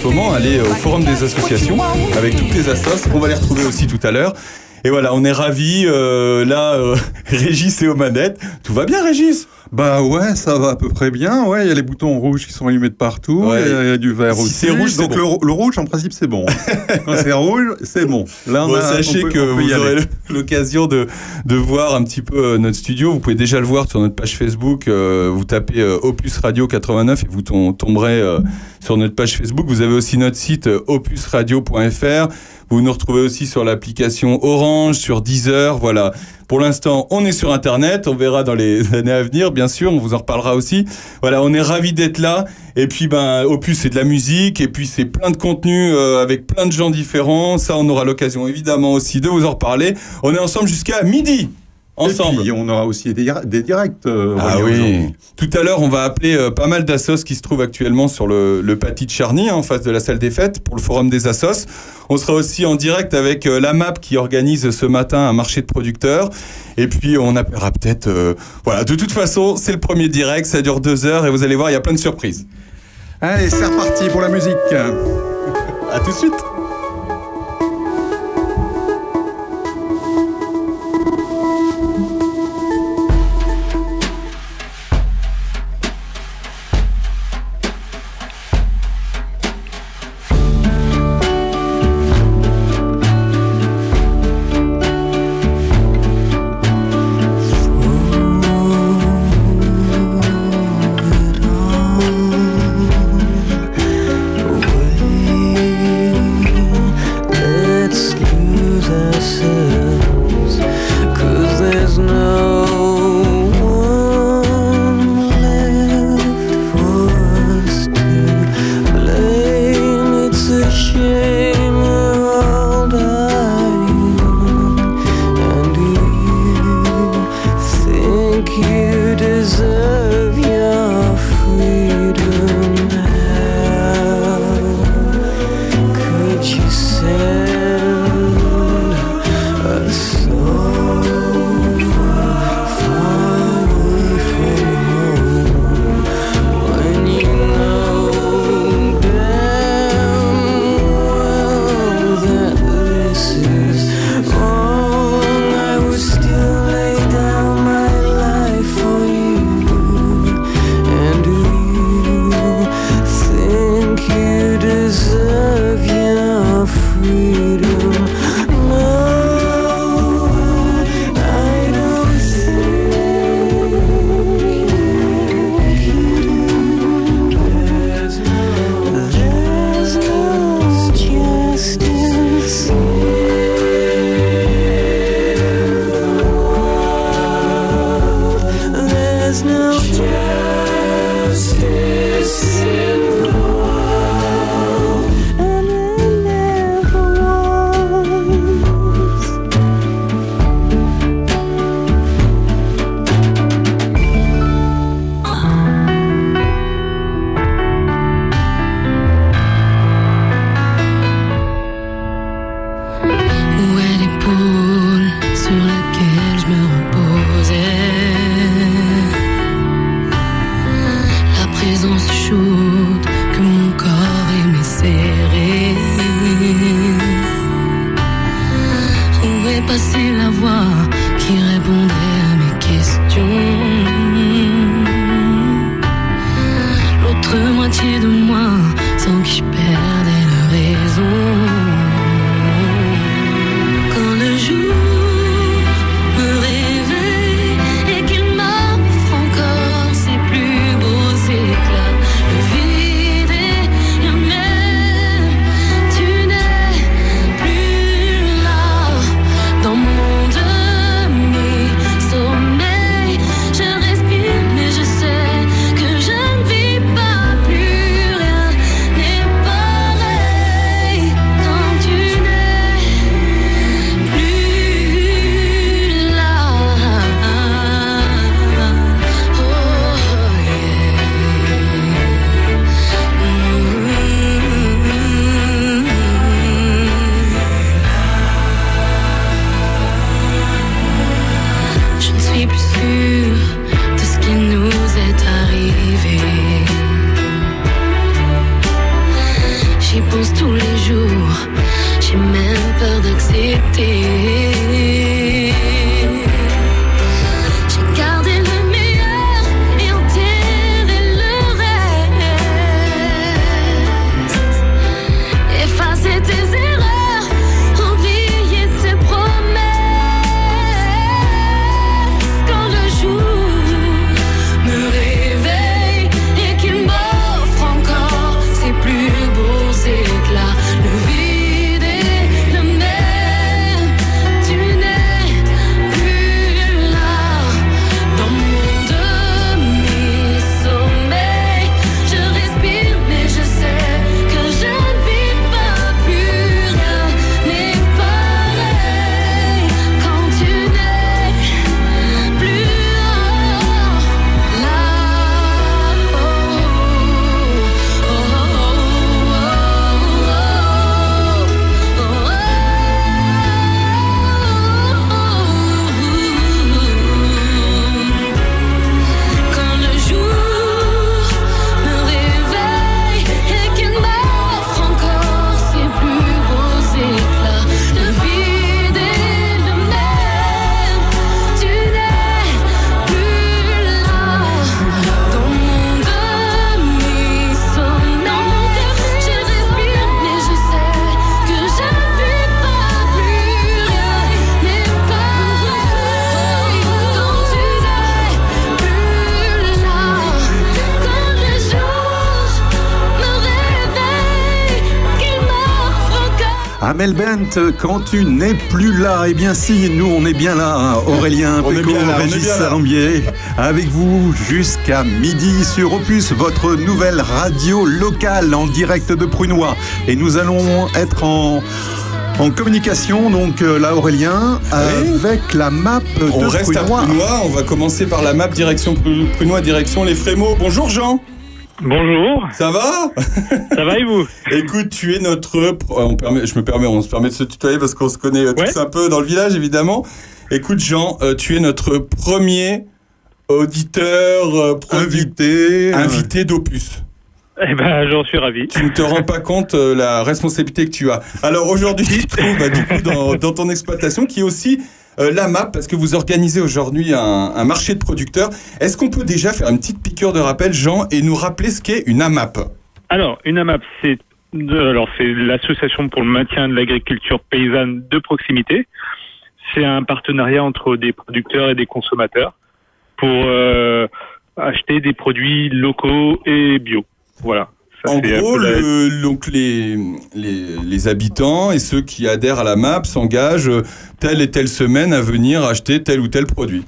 ce moment, allez au forum des associations avec toutes les assos. On va les retrouver aussi tout à l'heure. Et voilà, on est ravis. euh, là, euh, Régis est aux manettes. Tout va bien, Régis? Bah ouais, ça va à peu près bien. Ouais, il y a les boutons rouges qui sont allumés de partout. Ouais. Il y, a- il y a du vert Si aussi. c'est rouge, donc bon. le, rou- le rouge, en principe, c'est bon. Quand c'est rouge, c'est bon. Là, on a- sachez on peut- que on vous aurez aller. l'occasion de, de voir un petit peu euh, notre studio. Vous pouvez déjà le voir sur notre page Facebook. vous tapez Opus Radio 89 et vous tom- tomberez sur notre page Facebook. Vous avez aussi notre site euh, opusradio.fr. Vous nous retrouvez aussi sur l'application Orange, sur Deezer. Voilà. Pour l'instant, on est sur Internet. On verra dans les années à venir, bien sûr. On vous en reparlera aussi. Voilà, on est ravis d'être là. Et puis, ben, Opus, c'est de la musique. Et puis, c'est plein de contenu euh, avec plein de gens différents. Ça, on aura l'occasion, évidemment, aussi de vous en reparler. On est ensemble jusqu'à midi. Ensemble. Et puis, on aura aussi des, dir- des directs. euh, Ah oui. Tout à l'heure, on va appeler euh, pas mal d'assos qui se trouvent actuellement sur le, le pâtis de Charny, hein, en face de la salle des fêtes, pour le forum des assos. On sera aussi en direct avec euh, la MAP qui organise ce matin un marché de producteurs. Et puis, on appellera peut-être... euh, voilà, de toute façon, c'est le premier direct, ça dure deux heures et vous allez voir, il y a plein de surprises. Allez, c'est reparti pour la musique. À tout de suite Quand tu n'es plus là, eh bien si, nous on est bien là, Aurélien Péco, Régis. Salambier, avec vous jusqu'à midi sur Opus, votre nouvelle radio locale en direct de Prunois. Et nous allons être en, en communication, donc euh, là Aurélien, avec la map de On reste à Prunois. Prunois, on va commencer par la map direction Pru- Prunois, direction les Frémaux. Bonjour Jean, Bonjour, ça va ça va et vous? Écoute, tu es notre... euh, On permet, je me permets, on se permet de se tutoyer parce qu'on se connaît euh, tous un peu dans le village évidemment. Écoute Jean, euh, tu es notre premier auditeur Invité. invité d'Opus. Eh ben, j'en suis ravi. Tu ne te rends pas compte euh, la responsabilité que tu as. Alors aujourd'hui, tu te trouves bah, du coup dans, dans ton exploitation qui est aussi euh, la MAP parce que vous organisez aujourd'hui un, marché de producteurs. Est-ce qu'on peut déjà faire une petite piqûre de rappel, Jean, et nous rappeler ce qu'est une AMAP? Alors, une AMAP, c'est l'association pour le maintien de l'agriculture paysanne de proximité. C'est un partenariat entre des producteurs et des consommateurs pour euh, acheter des produits locaux et bio. Voilà. Ça, En gros, peu la- le- donc les, les, les habitants et ceux qui adhèrent à la MAP s'engagent telle et telle semaine à venir acheter tel ou tel produit.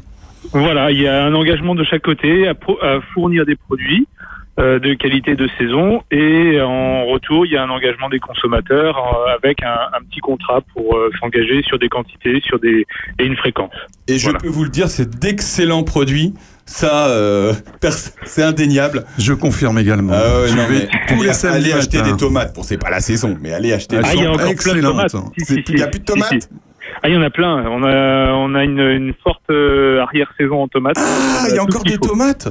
Voilà, il y a un engagement de chaque côté à, pro- à fournir des produits euh, de qualité de saison et en retour, il y a un engagement des consommateurs euh, avec un, un petit contrat pour euh, s'engager sur des quantités, sur des et une fréquence. Et je peux vous le dire, c'est d'excellents produits. Ça, euh, c'est indéniable. Je confirme également. Ouais, Je non, vais mais tous les samedis allez acheter des tomates. Bon, c'est pas la saison, mais allez acheter. Ah, il y a encore plein de tomates. Si, si, Il n'y a plus de tomates si. Ah, il y en a plein. On a, on a une, une forte euh, arrière-saison en tomates. Ah, il y a encore des faut. tomates.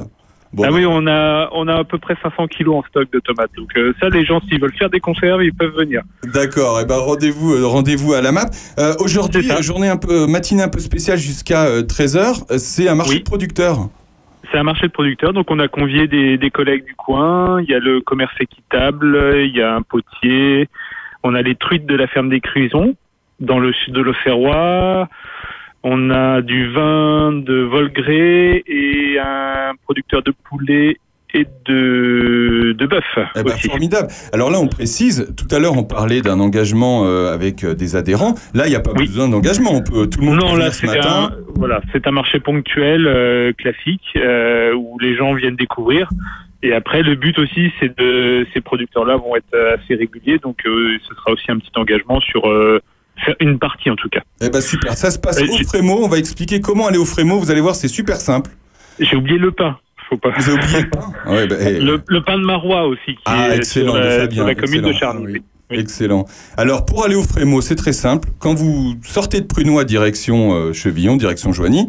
Bon, ah oui, on a, on a à peu près 500 kilos en stock de tomates. Donc euh, ça, les gens, s'ils veulent faire des conserves, ils peuvent venir. D'accord. Et ben rendez-vous, euh, rendez-vous à la map. Euh, Aujourd'hui, euh, journée un peu matinée un peu spéciale jusqu'à 13h. C'est un marché Oui. de producteurs. C'est un marché de producteurs, donc on a convié des, collègues du coin. Il y a le commerce équitable, il y a un potier, on a les truites de la ferme des Cruisons dans le sud de l'Auxerrois. On a du vin de Volgré et un producteur de poulet et de, de bœuf Eh ben, formidable. Alors là, on précise. Tout à l'heure, on parlait d'un engagement euh, avec euh, des adhérents. Là, il n'y a pas Oui. besoin d'engagement. On peut, tout le monde peut Non, venir là, ce matin. un, voilà, c'est un marché ponctuel, euh, classique, euh, où les gens viennent découvrir. Et après, le but aussi, c'est de ces producteurs-là vont être assez réguliers, donc euh, ce sera aussi un petit engagement sur faire une partie en tout cas. Eh ben super. Ça se passe au Frémo. On va expliquer comment aller au Frémo. Vous allez voir, c'est super simple. J'ai oublié le pain. Faut pas. Vous avez oublié le pain Ouais, Le, le pain de Marois aussi, qui Ah, est excellent, sur de la, Fabien, sur la commune excellent. de Charny. Ah oui. oui. Excellent. Alors pour aller au Frémo, c'est très simple. Quand vous sortez de Prunois direction euh, Chevillon, direction Joigny,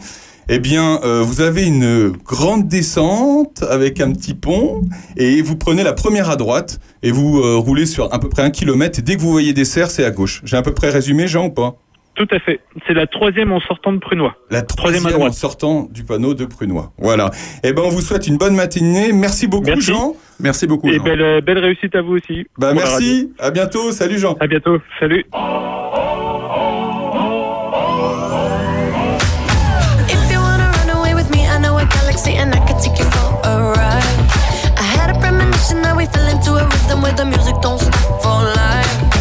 eh bien euh, vous avez une grande descente avec un petit pont et vous prenez la première à droite et vous euh, roulez sur à peu près un kilomètre. Et dès que vous voyez des serres, c'est à gauche. J'ai à peu près résumé, Jean, ou pas? Tout à fait. C'est la troisième en sortant de Prunois. La Troisième à en sortant du panneau de Prunois. Voilà. Eh ben on vous souhaite une bonne matinée. Merci beaucoup, Merci. Jean. Merci beaucoup. Et Jean. belle, euh, belle réussite à vous aussi. Bah merci. À bientôt. Salut, Jean. À bientôt. Salut. I had a premonition that we fell into a rhythm where the music don't stop for life.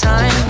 Time.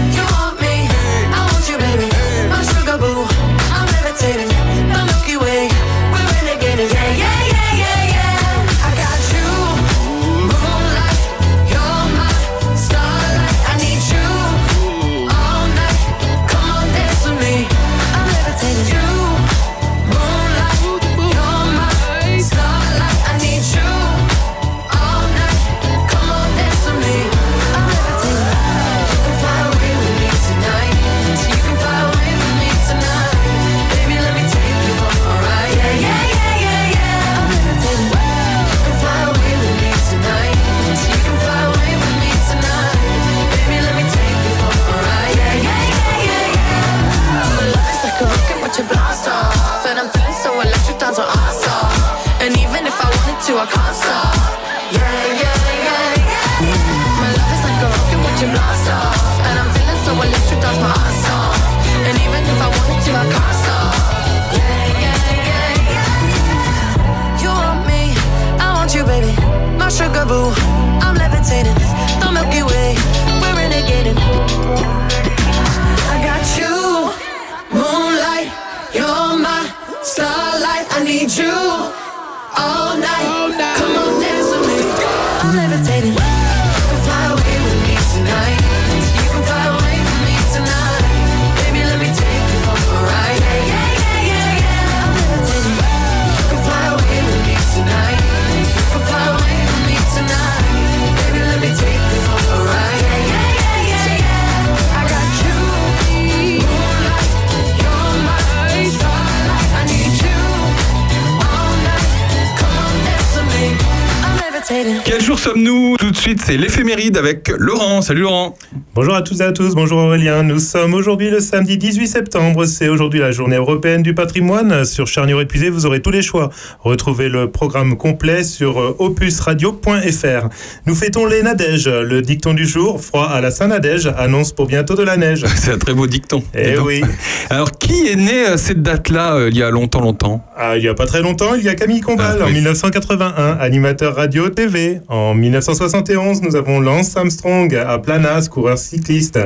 Yeah, yeah, yeah, yeah. My love is like a rocket, blast off. And I'm feeling so electric, my. And even if I to, I can't stop. Yeah, yeah, yeah, yeah. You want me, I want you, baby. My sugar boo, I'm levitating. The Milky Way, we're renegading. Quel jour sommes-nous Tout de suite, c'est l'éphéméride avec Laurent. Salut Laurent. Bonjour à tous et à tous, bonjour Aurélien. Nous sommes aujourd'hui le samedi 18 septembre. C'est aujourd'hui la journée européenne du patrimoine. Sur Charnier Épuisé, vous aurez tous les choix. Retrouvez le programme complet sur euh, opusradio.fr. Nous fêtons les Nadèges. Le dicton du jour, froid à la Saint-Nadège, annonce pour bientôt de la neige. C'est un très beau dicton. Eh oui. Alors, qui est né à cette date-là, euh, il y a longtemps, longtemps? Ah, il n'y a pas très longtemps, il y a Camille Combal Ah, en oui. 1981, animateur radio TV. En 1971, nous avons Lance Armstrong à Planas, coureur cycliste.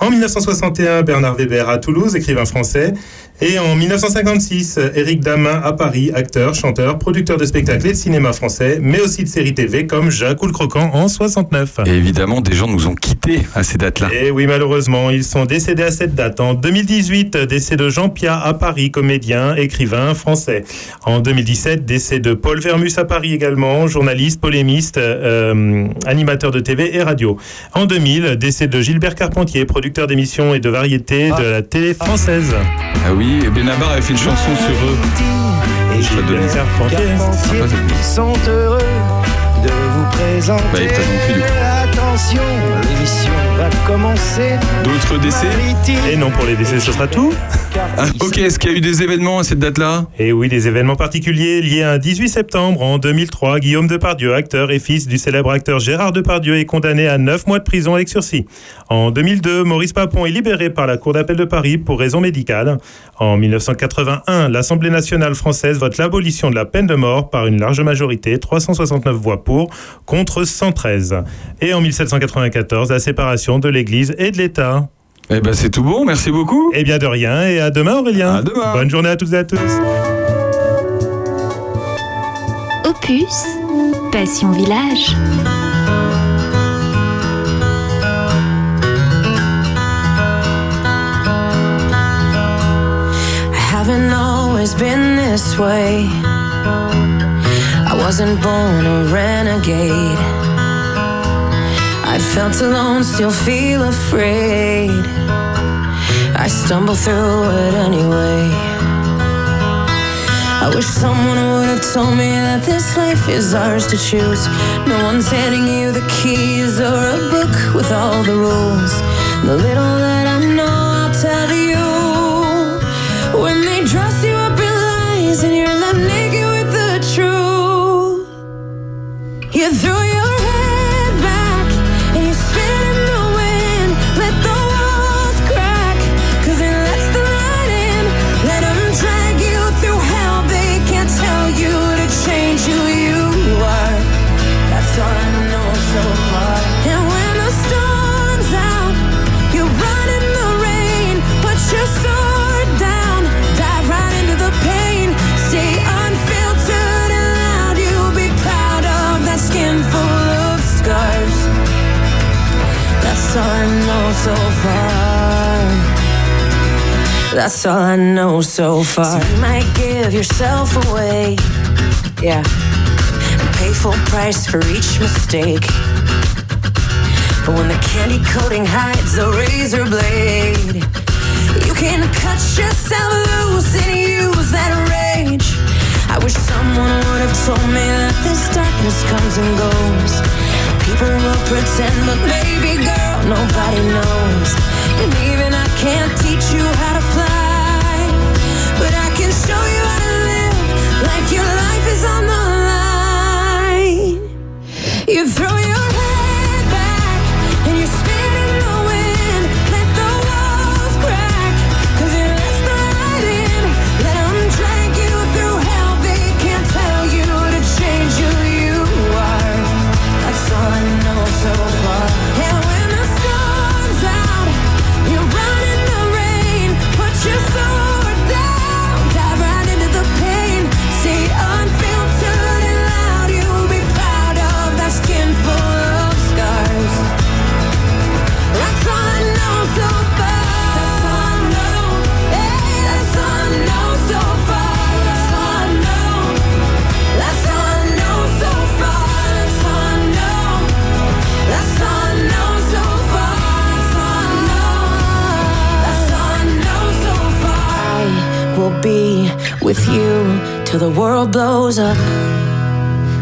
En 1961, Bernard Weber à Toulouse, écrivain français. Et en 1956, Éric Damin à Paris, acteur, chanteur, producteur de spectacles et de cinéma français, mais aussi de séries TV comme Jacques ou le Croquant en 69. Et évidemment, des gens nous ont quittés à ces dates-là. Et oui, malheureusement, ils sont décédés à cette date. En 2018, décès de Jean Piat à Paris, comédien, écrivain français. En 2017, décès de Paul Vermus à Paris également, journaliste, polémiste, euh, animateur de TV et radio. En 2000, décès de Gilbert Carpentier, producteur d'émissions et de variétés de la télé française. Ah oui, Benabar avait fait une chanson sur eux. Et Je te donne Gilbert Carpentier. Sympa, cette musique. sont heureux de vous présenter. Bah, il présente plus, du coup. Attention, va commencer. D'autres décès Et non, pour les décès, ce sera tout. Ah, Ok, est-ce qu'il y a eu des événements à cette date-là? Et oui, des événements particuliers liés à un 18 septembre en 2003. Guillaume Depardieu, acteur et fils du célèbre acteur Gérard Depardieu, est condamné à 9 mois de prison avec sursis. En 2002, Maurice Papon est libéré par la Cour d'appel de Paris pour raison médicale. En 1981, l'Assemblée nationale française vote l'abolition de la peine de mort par une large majorité, 369 voix pour, contre 113. Et en 1794, la séparation de l'Église et de l'État. Eh ben, c'est tout bon, merci beaucoup. Eh bien de rien, et à demain Aurélien. À demain. Bonne journée à toutes et à tous. Opus, Passion Village. I haven't always been this way. I wasn't born a renegade. I felt alone, still feel afraid. I stumble through it anyway. I wish someone would have told me that this life is ours to choose. No one's handing you the keys or a book with all the rules. The little that That's all I know so far. So you might give yourself away, yeah, and pay full price for each mistake. But when the candy coating hides the razor blade, you can cut yourself loose and use that rage. I wish someone would have told me that this darkness comes and goes. People will pretend, but baby girl, nobody knows. And even I can't teach you how to be with you till the world blows up.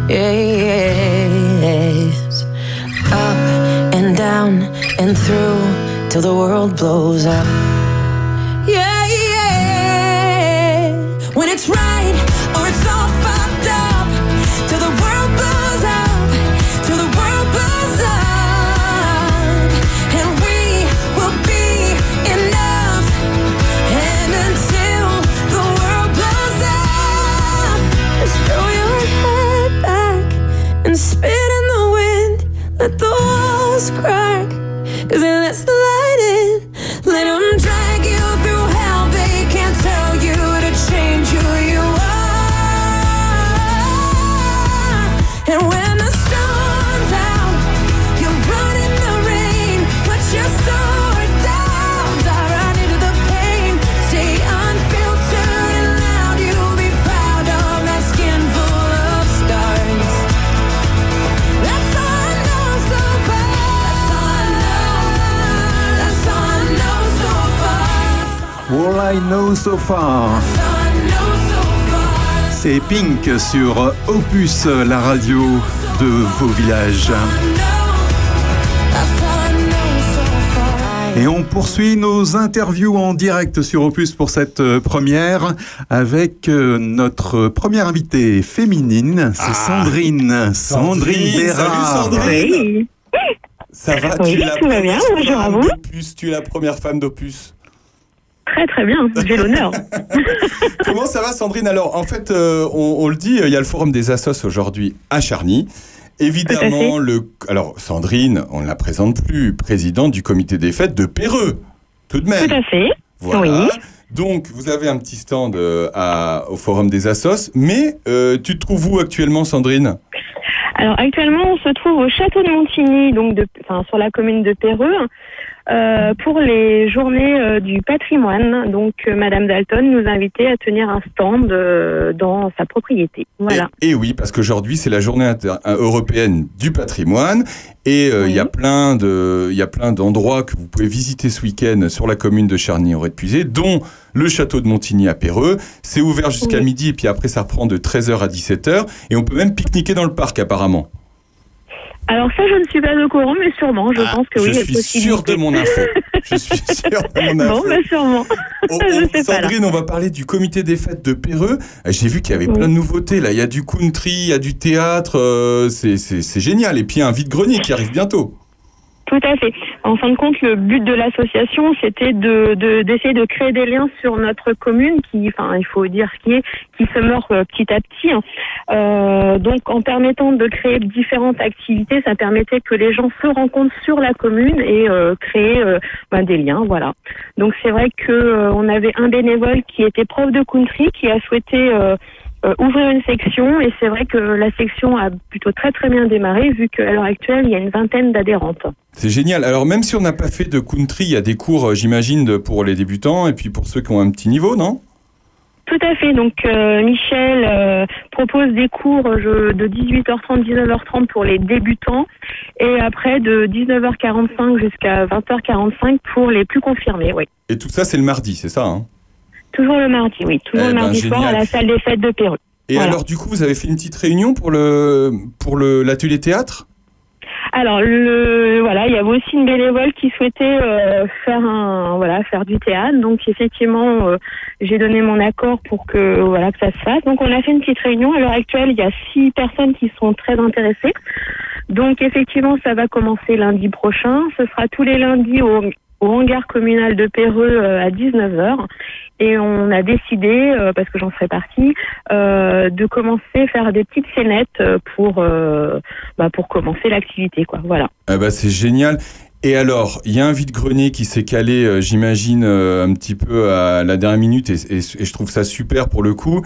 Yes. Up and down and through till the world blows up. I know so far. C'est Pink sur Opus, la radio de vos villages. Et on poursuit nos interviews en direct sur Opus pour cette euh, première avec euh, notre première invitée féminine, c'est Sandrine. Sandrine Sandrine, Bérard. salut Sandrine. Oui, Ça va Oui, tu es la tout va bien, première bonjour à femme vous. d'Opus, Tu es la première femme d'Opus. Très très bien, j'ai l'honneur. Comment ça va Sandrine? Alors en fait, euh, on, on le dit, il y a le forum des assos aujourd'hui à Charny. Évidemment, le alors Sandrine, on ne la présente plus, présidente du comité des fêtes de Péreux, tout de même. Tout à fait. Voilà. Oui. Donc, vous avez un petit stand euh, à- au Forum des Assos, mais euh, tu te trouves où actuellement, Sandrine? Alors actuellement, on se trouve au château de Montigny, donc de, enfin, sur la commune de Péreux, euh, pour les journées euh, du patrimoine. Donc, euh, Madame Dalton nous a invités à tenir un stand euh, dans sa propriété. Voilà. Et, et oui, parce qu'aujourd'hui, c'est la journée européenne du patrimoine. Et il y a plein de, il y a plein d'endroits que vous pouvez visiter ce week-end sur la commune de Charny-en-Répuisé, dont le château de Montigny à Péreux. C'est ouvert jusqu'à Oui. midi et puis après ça reprend de 13h à 17h. Et on peut même pique-niquer dans le parc apparemment. Alors ça, je ne suis pas au courant, mais sûrement, je Ah, pense que oui, je suis sûr de mon info. Je suis sûr de mon info. Bon, bah sûrement. Oh, Je oh, pas. Sandrine, on va parler du comité des fêtes de Péreux. Euh, J'ai vu qu'il y avait plein de nouveautés. Là, il y a du country, il y a du théâtre. euh, c'est- génial. Et puis il y a un vide-grenier qui arrive bientôt. Tout à fait. En fin de compte, le but de l'association, c'était de de- d'essayer de, créer des liens sur notre commune, qui, enfin, il faut dire ce qui est, qui se meurt euh, petit à petit. hein. Euh, donc, en permettant de créer différentes activités, ça permettait que les gens se rencontrent sur la commune et euh, créer euh, ben, des liens, voilà. Donc, c'est vrai que euh, on avait un bénévole qui était prof de country, qui a souhaité euh, ouvrir une section et c'est vrai que la section a plutôt très très bien démarré vu qu'à l'heure actuelle il y a une vingtaine d'adhérentes. C'est génial. Alors même si on n'a pas fait de country, il y a des cours, euh, j'imagine, pour les débutants et puis pour ceux qui ont un petit niveau, non? Tout à fait. Donc euh, Michel euh, propose des cours je- de 18h30 19h30 pour les débutants et après de 19h45 jusqu'à 20h45 pour les plus confirmés. Oui. Et tout ça, c'est le mardi, c'est ça hein? Toujours le mardi, oui. Toujours Eh le ben, mardi soir à la salle des fêtes de Pérou. Et Voilà. alors, du coup, vous avez fait une petite réunion pour le pour le l'atelier théâtre? Alors le voilà, il y avait aussi une bénévole qui souhaitait euh, faire un voilà faire du théâtre. Donc effectivement, euh, j'ai donné mon accord pour que voilà que ça se fasse. Donc on a fait une petite réunion. À l'heure actuelle, il y a six personnes qui sont très intéressées. Donc effectivement, ça va commencer lundi prochain. Ce sera tous les lundis au, au hangar communal de Péreux euh, à 19h. Et on a décidé, euh, parce que j'en ferai partie, euh, de commencer à faire des petites scénettes euh, pour, euh, bah, pour commencer l'activité. quoi. Voilà. Ah bah, c'est génial. Et alors, il y a un vide-grenier qui s'est calé, j'imagine, un petit peu à la dernière minute, et, et- et je trouve ça super pour le coup,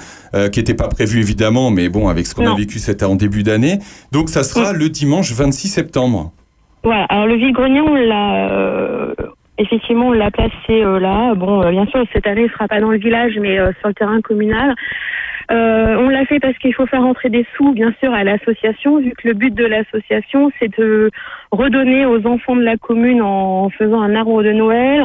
qui n'était pas prévu évidemment, mais bon, avec ce qu'on a vécu cet en début d'année. Donc, ça sera le dimanche 26 septembre. Voilà. Alors le vide-grenier, on l'a effectivement l'a placé euh, là. Bon, euh, bien sûr, cette année, il sera pas dans le village, mais euh, sur le terrain communal. Euh, on l'a fait parce qu'il faut faire rentrer des sous, bien sûr, à l'association, vu que le but de l'association, c'est de redonner aux enfants de la commune en faisant un arbre de Noël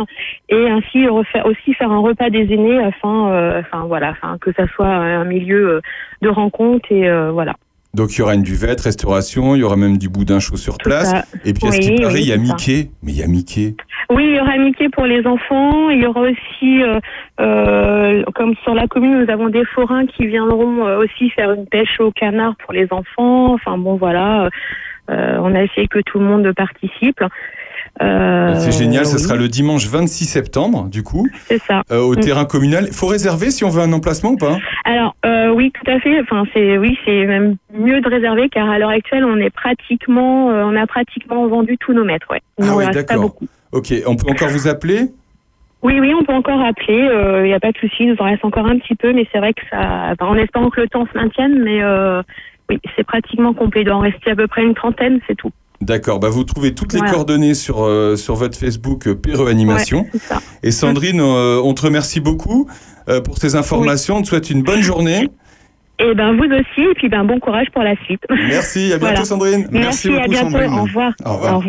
et ainsi refaire, aussi faire un repas des aînés afin, euh, enfin voilà, afin que ça soit un milieu de rencontre et euh, voilà. Donc, il y aura une buvette, restauration, il y aura même du boudin chaud sur place. Et puis, à ce qui paraît, oui, il y a. Mickey. Mais il y a Mickey. Oui, il y aura Mickey pour les enfants. Il y aura aussi, euh, euh, comme sur la commune, nous avons des forains qui viendront euh, aussi faire une pêche au canard pour les enfants. Enfin bon, voilà. Euh, on a essayé que tout le monde participe. Euh, c'est génial, ce oui, sera le dimanche 26 septembre, du coup, C'est ça. euh, au Mm. terrain communal. Il faut réserver si on veut un emplacement ou pas Alors euh, oui, tout à fait. Enfin c'est oui, c'est même mieux de réserver car à l'heure actuelle, on est pratiquement, euh, on a pratiquement vendu tous nos mètres. Ouais. Ah oui, d'accord. Ok, on peut encore vous appeler? Oui, oui, on peut encore appeler. Il n'y a pas de souci. Il nous en reste encore un petit peu, mais c'est vrai que ça, en espérant que le temps se maintienne, mais oui, c'est pratiquement complet. Il doit en rester à peu près une trentaine, c'est tout. D'accord, bah vous trouvez toutes les coordonnées sur, euh, sur votre Facebook euh, Perreux Animation. Ouais. Et Sandrine, euh, on te remercie beaucoup euh, pour ces informations. On te souhaite une bonne journée. Et ben vous aussi, et puis ben bon courage pour la suite. Merci, à bientôt Voilà. Sandrine. Merci, à bientôt. Au revoir. Au revoir. Au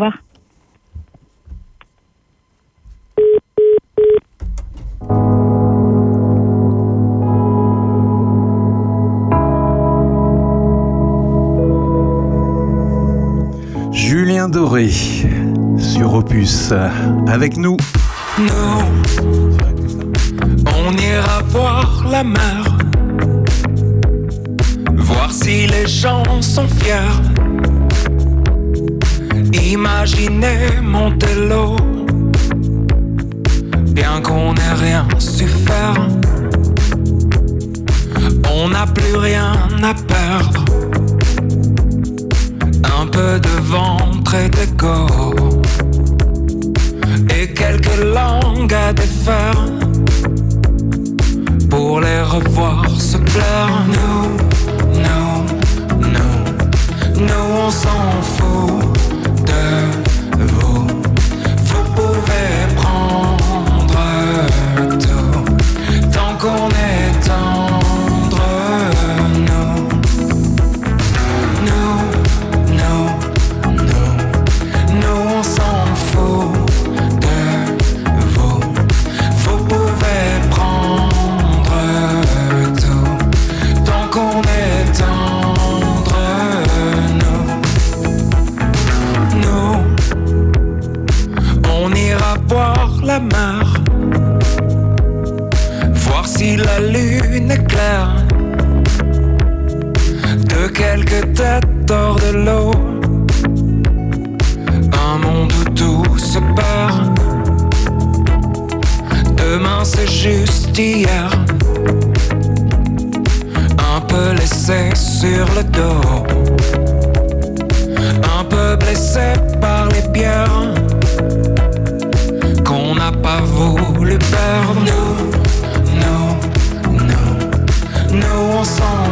revoir. Doré sur Opus avec nous. Nous, on ira voir la mer, voir si les gens sont fiers. Imaginez Montello, bien qu'on n'ait rien su faire. On n'a plus rien à perdre. Peu de ventre et d'égo et quelques langues à défaire pour les revoir se plaire. Nous, nous, nous, nous on s'en fout de claire. De quelques têtes hors de l'eau, un monde où tout se perd. Demain c'est juste hier. Un peu laissé sur le dos. Un peu blessé par les bières. Qu'on n'a pas voulu perdre. Nous on s'en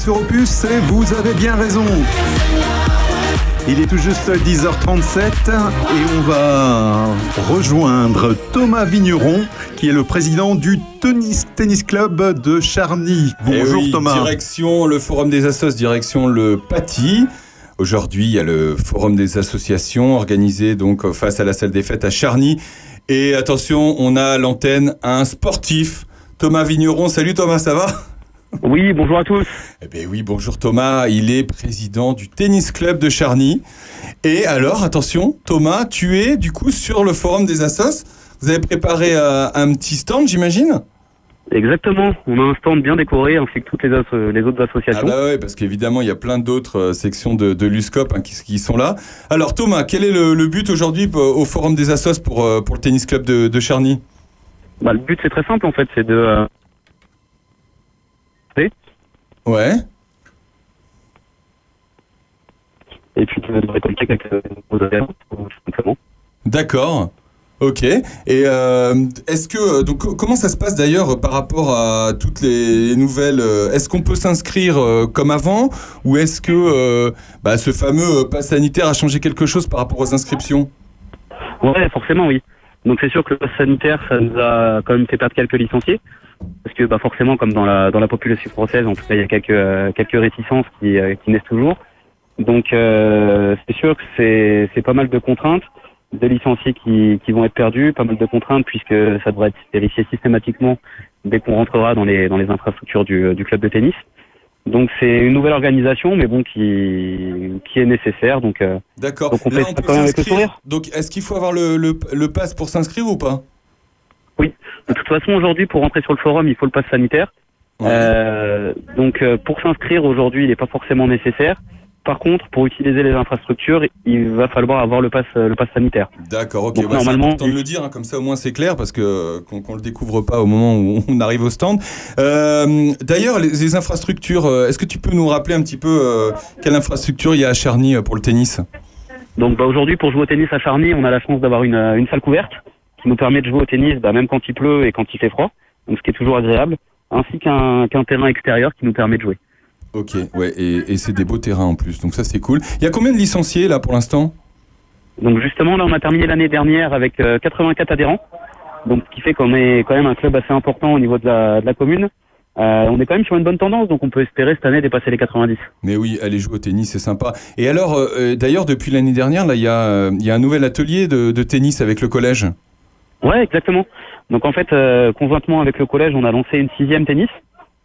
sur Opus et vous avez bien raison. Il est tout juste 10h37 et on va rejoindre Thomas Vigneron qui est le président du tennis, tennis club de Charny. Eh Bonjour oui, Thomas. Direction le Forum des Assos, direction le Paty. Aujourd'hui, il y a le Forum des associations organisé donc face à la salle des fêtes à Charny. Et attention, on a à l'antenne un sportif, Thomas Vigneron. Salut Thomas, ça va? Oui, bonjour à tous. Eh bien oui, bonjour Thomas. Il est président du tennis club de Charny. Et alors, attention, Thomas, tu es du coup sur le Forum des Assos. Vous avez préparé euh, un petit stand, j'imagine? Exactement. On a un stand bien décoré ainsi que toutes les, autres Ah associations. bah ouais, parce qu'évidemment, il y a plein d'autres euh, sections de, de l'USCOP hein, qui, qui sont là. Alors Thomas, quel est le, le but aujourd'hui au Forum des Assos pour, euh, pour le tennis club de, de Charny? Bah, le but c'est très simple en fait, c'est de euh, Ouais. et puis de, de récolter quelques nouveaux adhérents, tout simplement. D'accord. Ok. Et euh, est-ce que donc co- comment ça se passe d'ailleurs euh, par rapport à toutes les nouvelles euh, Est-ce qu'on peut s'inscrire euh, comme avant ou est-ce que euh, bah, ce fameux euh, pass sanitaire a changé quelque chose par rapport aux inscriptions? Ouais, forcément oui. Donc c'est sûr que le pass sanitaire, ça nous a quand même fait perdre quelques licenciés. Parce que bah forcément, comme dans la dans la population française, en tout cas, il y a quelques euh, quelques réticences qui, euh, qui naissent toujours. Donc euh, c'est sûr que c'est c'est pas mal de contraintes, de licenciés qui qui vont être perdus, pas mal de contraintes puisque ça devrait être vérifié systématiquement dès qu'on rentrera dans les dans les infrastructures du du club de tennis. Donc c'est une nouvelle organisation, mais bon qui qui est nécessaire. Donc euh, D'accord. donc on Là, fait on ça peut quand même avec le s'inscrire. sourire. Donc est-ce qu'il faut avoir le, le, le pass pour s'inscrire ou pas? Oui. De toute façon, aujourd'hui, pour rentrer sur le forum, il faut le pass sanitaire. Euh, donc, euh, pour s'inscrire aujourd'hui, il n'est pas forcément nécessaire. Par contre, pour utiliser les infrastructures, il va falloir avoir le pass, euh, le pass sanitaire. D'accord, ok. Donc, Ouais, normalement, important de le dire, hein, comme ça au moins c'est clair, parce que qu'on qu'on le découvre pas au moment où on arrive au stand. Euh, D'ailleurs, les, les infrastructures, est-ce que tu peux nous rappeler un petit peu euh, quelle infrastructure il y a à Charny pour le tennis? Donc, bah, aujourd'hui, pour jouer au tennis à Charny, on a la chance d'avoir une, une salle couverte qui nous permet de jouer au tennis, bah, même quand il pleut et quand il fait froid. Donc, ce qui est toujours agréable, ainsi qu'un terrain extérieur qui nous permet de jouer. Ok, ouais, et, et c'est des beaux terrains en plus, donc ça c'est cool. Il y a combien de licenciés là pour l'instant? Donc justement, là, on a terminé l'année dernière avec euh, 84 adhérents. Donc, ce qui fait qu'on est quand même un club assez important au niveau de la, de la commune. Euh, on est quand même sur une bonne tendance, donc on peut espérer cette année dépasser les 90. Mais oui, aller jouer au tennis, c'est sympa. Et alors, euh, euh, d'ailleurs, depuis l'année dernière, là, il y, a, il y a un nouvel atelier de, de tennis avec le collège? Ouais, exactement. Donc en fait, euh, conjointement avec le collège, on a lancé une sixième tennis.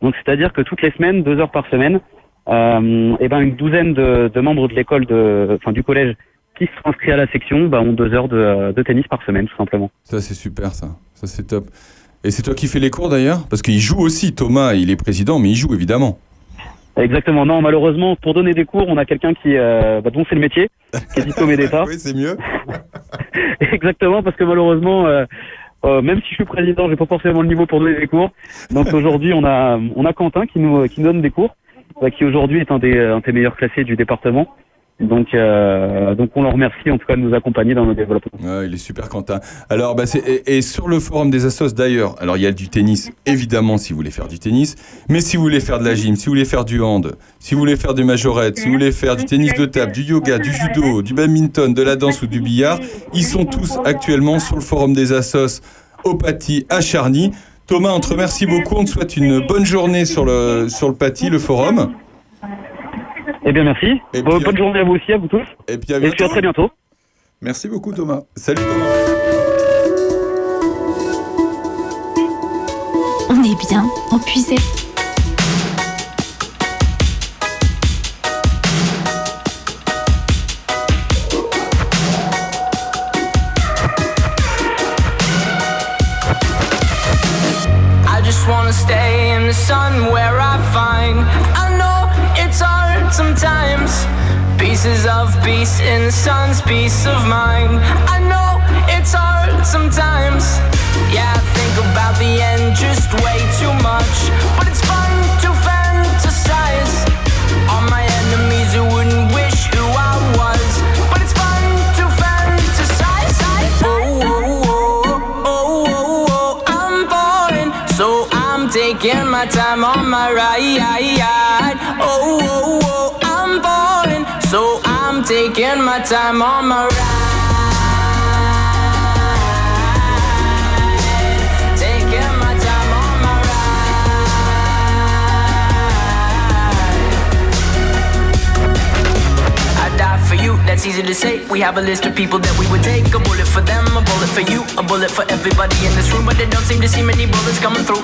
Donc c'est-à-dire que toutes les semaines, deux heures par semaine, euh, et ben une douzaine de, de membres de l'école, de, enfin du collège, qui sont inscrits à la section, bah, ont deux heures de, de tennis par semaine, tout simplement. Ça, c'est super, ça. Ça, c'est top. Et c'est toi qui fais les cours d'ailleurs? Parce qu'il joue aussi, Thomas, il est président, mais il joue évidemment. Exactement. Non, malheureusement, pour donner des cours, on a quelqu'un qui, euh, bah, dont c'est le métier, qui est diplômé d'État. oui, c'est mieux. Exactement, parce que malheureusement, euh, euh, même si je suis président, j'ai pas forcément le niveau pour donner des cours. Donc aujourd'hui, on a, on a Quentin qui nous, qui nous donne des cours, euh, qui aujourd'hui est un des, un des meilleurs classés du département. Donc, euh, donc on le remercie en tout cas de nous accompagner dans nos développements. Il est super Quentin. Alors, bah, et sur le forum des assos d'ailleurs, alors il y a du tennis, évidemment, si vous voulez faire du tennis, mais si vous voulez faire de la gym, si vous voulez faire du hand, si vous voulez faire du majorette, si vous voulez faire du tennis de table, du yoga, du judo, du badminton, de la danse ou du billard, ils sont tous actuellement sur le forum des assos au Paty à Charny. Thomas, on te remercie beaucoup, on te souhaite une bonne journée sur le, sur le Paty, le forum. Eh bien, merci. Bo- bonne journée à vous aussi, à vous tous. Et puis à puis à très bientôt. Merci beaucoup Thomas. Salut Thomas. On est bien en puisette. I just wanna stay in the sun where I find. pieces of peace in the sun's peace of mind. I know it's hard sometimes. Yeah, I think about the end just way too much. But it's fun to fantasize on my enemies who wouldn't wish who I was. But it's fun to fantasize. Oh, oh, oh, oh, oh, oh, I'm falling, So I'm taking my time on my ride. taking my time on my ride. That's easy to say. We have a list of people that we would take. A bullet for them, a bullet for you, a bullet for everybody in this room. But they don't seem to see many bullets coming through.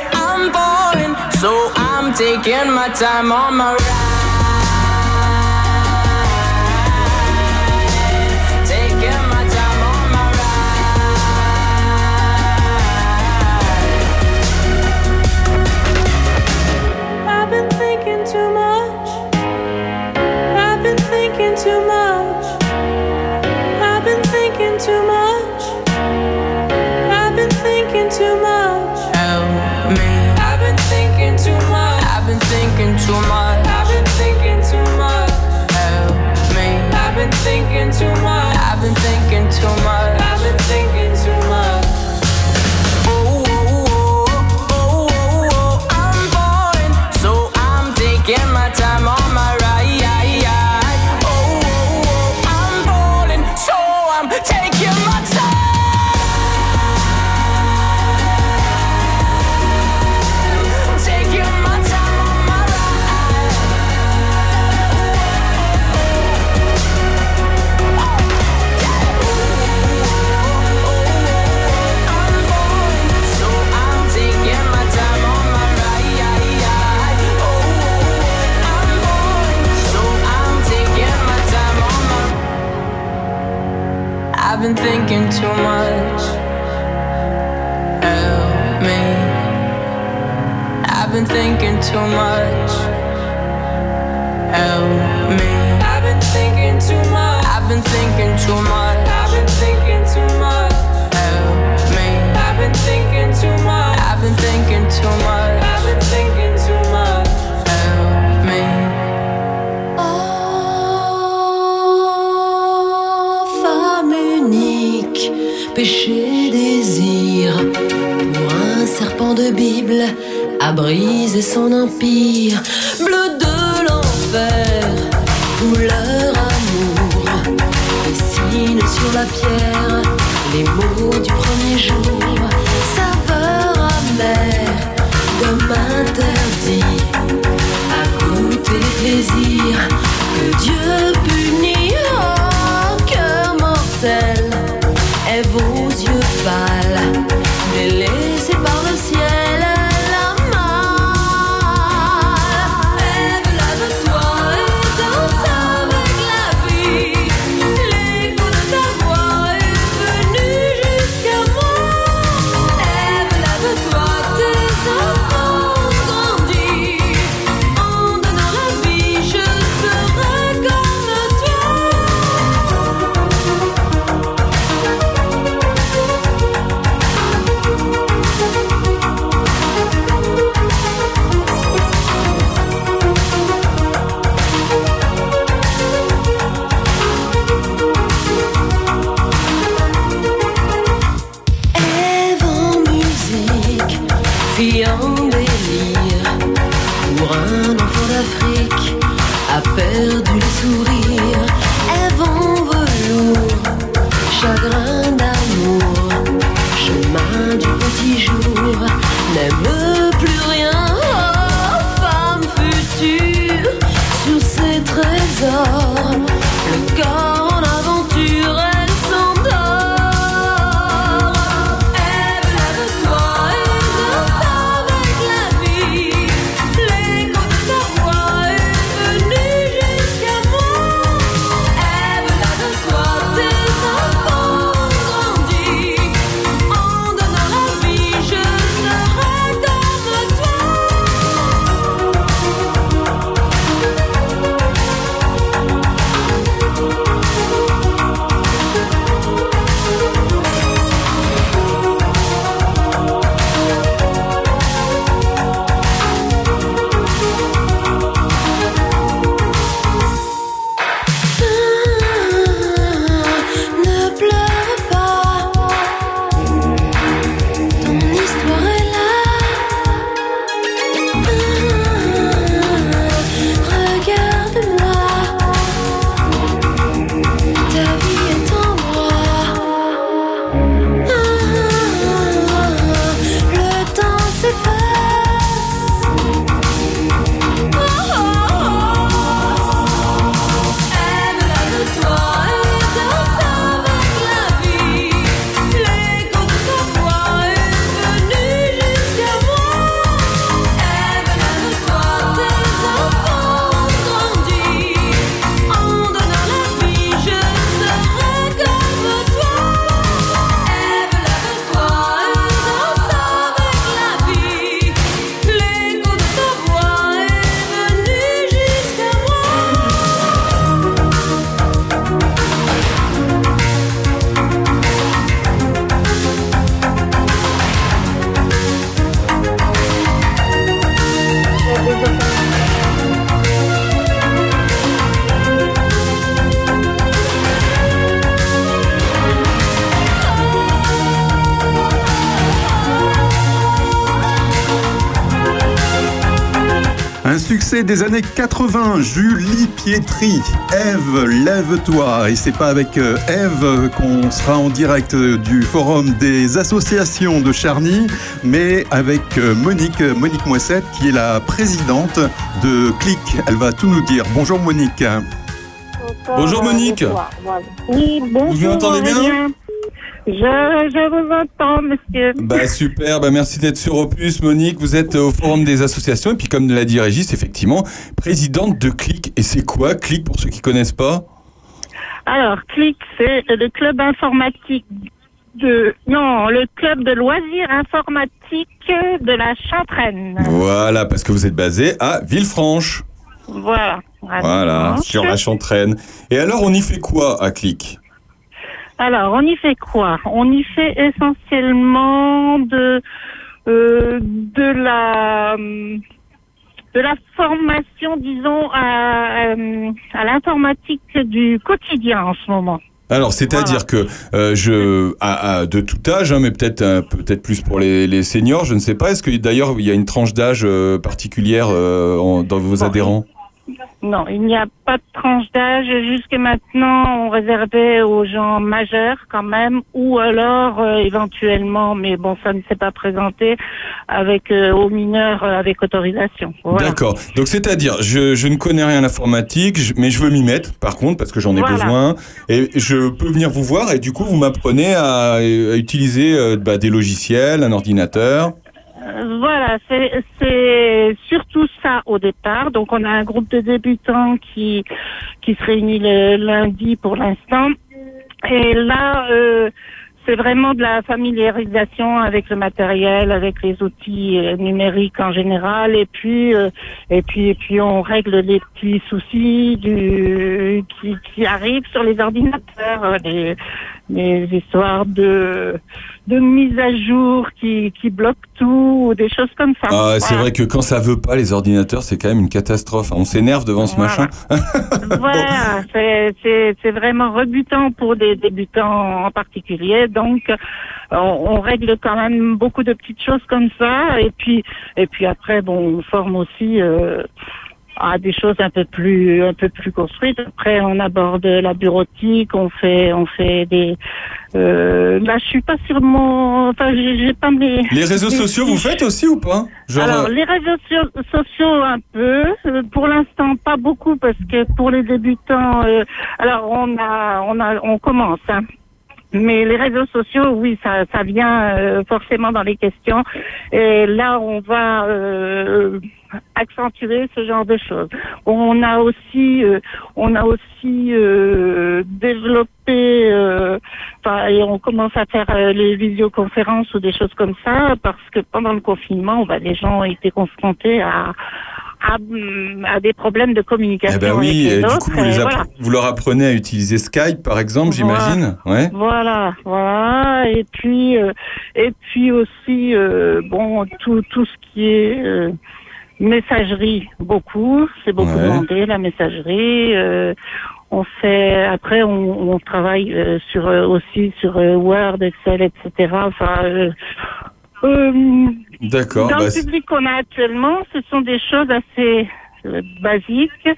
taking my time on my ride. to my des années 80, Julie Pietri. Eve, lève-toi. Et c'est pas avec euh, Eve qu'on sera en direct euh, du forum des associations de Charny, mais avec euh, Monique, Monique Moissette, qui est la présidente de Click. Elle va tout nous dire. Bonjour Monique. Bonjour Monique. Oui, bonjour. Vous m'entendez bien. Je, vous entends, monsieur. Bah super, bah merci d'être sur Opus Monique, vous êtes au forum des associations et puis comme l'a dit Régis, effectivement, présidente de Click. Et c'est quoi Click pour ceux qui connaissent pas? Alors, CLIC, c'est le club informatique de... Non, le club de loisirs informatiques de la Chantraine. Voilà, parce que vous êtes basé à Villefranche. Voilà. Voilà, sur la Chantraine. Et alors on y fait quoi à Click Alors, on y fait quoi? On y fait essentiellement de, euh, de la de la formation, disons, à, euh, à l'informatique du quotidien en ce moment. Alors, c'est-à-dire que euh, je, à, à- de tout âge, hein, mais peut-être euh, peut-être plus pour les, les seniors, je ne sais pas. Est-ce que d'ailleurs il y a une tranche d'âge euh, particulière en- dans vos adhérents? Non, il n'y a pas de tranche d'âge. Jusque maintenant, on réservait aux gens majeurs quand même, ou alors euh, éventuellement, mais bon, ça ne s'est pas présenté, avec euh, aux mineurs euh, avec autorisation. Voilà. D'accord. Donc c'est-à-dire, je, je ne connais rien à l'informatique, je- mais je veux m'y mettre, par contre, parce que j'en ai Voilà. besoin. Et je peux venir vous voir, et du coup, vous m'apprenez à, à utiliser euh, bah, des logiciels, un ordinateur. Euh, Voilà, c'est surtout ça au départ. Donc on a un groupe de débutants qui qui se réunit le lundi pour l'instant. Et là, euh, c'est vraiment de la familiarisation avec le matériel, avec les outils euh, numériques en général, et puis et puis et puis on règle les petits soucis du qui, qui arrivent sur les ordinateurs, les histoires de de mise à jour qui qui bloquent tout, ou des choses comme ça. Ah, c'est Voilà. vrai que quand ça veut pas, les ordinateurs, c'est quand même une catastrophe. On s'énerve devant ce machin. Voilà, c'est- c'est c'est vraiment rebutant pour des débutants en particulier. Donc, on, on règle quand même beaucoup de petites choses comme ça. Et puis, et puis après, bon, on forme aussi euh, à des choses un peu plus, un peu plus construites. Après, on aborde la bureautique, on fait, on fait des. Euh, là, je suis pas sur mon. Enfin, j'ai pas mes. Les réseaux sociaux, vous faites aussi ou pas? Genre, Alors, euh, les réseaux so- sociaux, un peu. Euh, Pour l'instant, pas beaucoup, parce que pour les débutants, euh, alors on a, on a, on commence. Hein. Mais les réseaux sociaux, oui, ça, ça vient euh, forcément dans les questions. Et là, on va euh, accentuer ce genre de choses. On a aussi, euh, on a aussi euh, développé, euh, et on commence à faire euh, les visioconférences ou des choses comme ça, parce que pendant le confinement, bah, les gens étaient confrontés à à, à des problèmes de communication. eh ben oui, avec du coup, vous, les voilà. leur apprenez à utiliser Skype, par exemple, j'imagine Ouais. Voilà, voilà. Et puis, euh, et puis aussi, euh, bon, tout, tout ce qui est euh, messagerie, beaucoup. C'est beaucoup Ouais. demandé, la messagerie. euh, on fait, après, on, on travaille euh, sur euh, aussi sur Word, Excel, etc. Enfin, euh, D'accord. dans bah, le public qu'on a actuellement, ce sont des choses assez euh, basiques,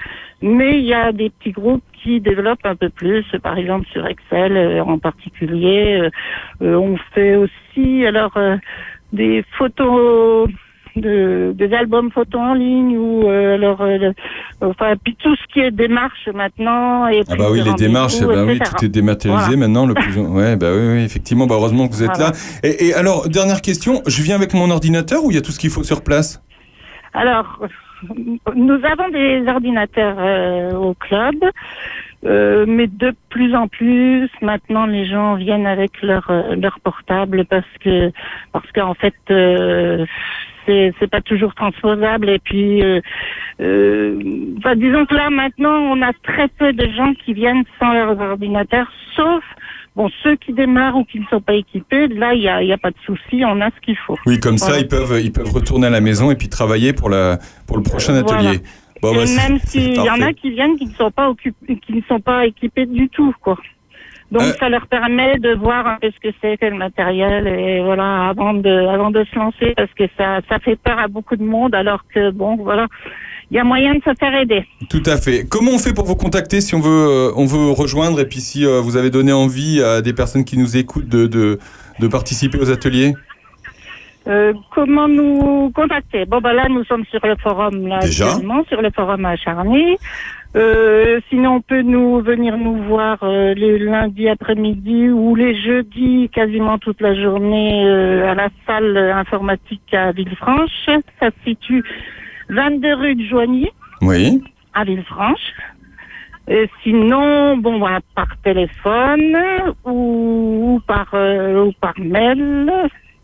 mais il y a des petits groupes qui développent un peu plus, par exemple sur Excel euh, en particulier. Euh, on fait aussi alors des photos de, des albums photos en ligne ou euh, alors euh, enfin puis tout ce qui est démarche maintenant et Ah bah oui, les démarches, bah oui, tout est dématérialisé maintenant. Le plus... Ouais, bah oui, oui, effectivement. Bah heureusement que vous êtes Voilà. là. Et, et alors, dernière question, je viens avec mon ordinateur ou il y a tout ce qu'il faut sur place? Alors, nous avons des ordinateurs euh, au club, euh, mais de plus en plus, maintenant, les gens viennent avec leur euh, leur portable parce que parce qu'en fait, euh, c'est c'est pas toujours transposable. Et puis, euh, euh, disons que là, maintenant, on a très peu de gens qui viennent sans leurs ordinateurs, sauf Bon, ceux qui démarrent ou qui ne sont pas équipés, là, il n'y a, y a pas de souci, on a ce qu'il faut. Oui, comme ça, Voilà. ils peuvent, ils peuvent retourner à la maison et puis travailler pour, la, pour le prochain Voilà. atelier. Bon, Et bah, même s'il y en a qui viennent qui ne sont pas qui ne sont pas équipés du tout, quoi. Donc Euh. ça leur permet de voir un peu ce que c'est que le matériel et voilà avant de avant de se lancer parce que ça ça fait peur à beaucoup de monde alors que bon voilà il y a moyen de se faire aider. Tout à fait. Comment on fait pour vous contacter si on veut, euh, on veut rejoindre et puis si euh, vous avez donné envie à des personnes qui nous écoutent de, de, de participer aux ateliers? Euh, comment nous contacter? Bon, bah là, nous sommes sur le forum, là, Déjà actuellement, sur le forum à Charny. Euh, sinon, on peut nous venir nous voir euh, les lundis après-midi ou les jeudis, quasiment toute la journée, euh, à la salle informatique à Villefranche. Ça se situe 22 rue de Joigny, Oui. à Villefranche. Et sinon, bon, bah, par téléphone ou, ou par euh, ou par mail.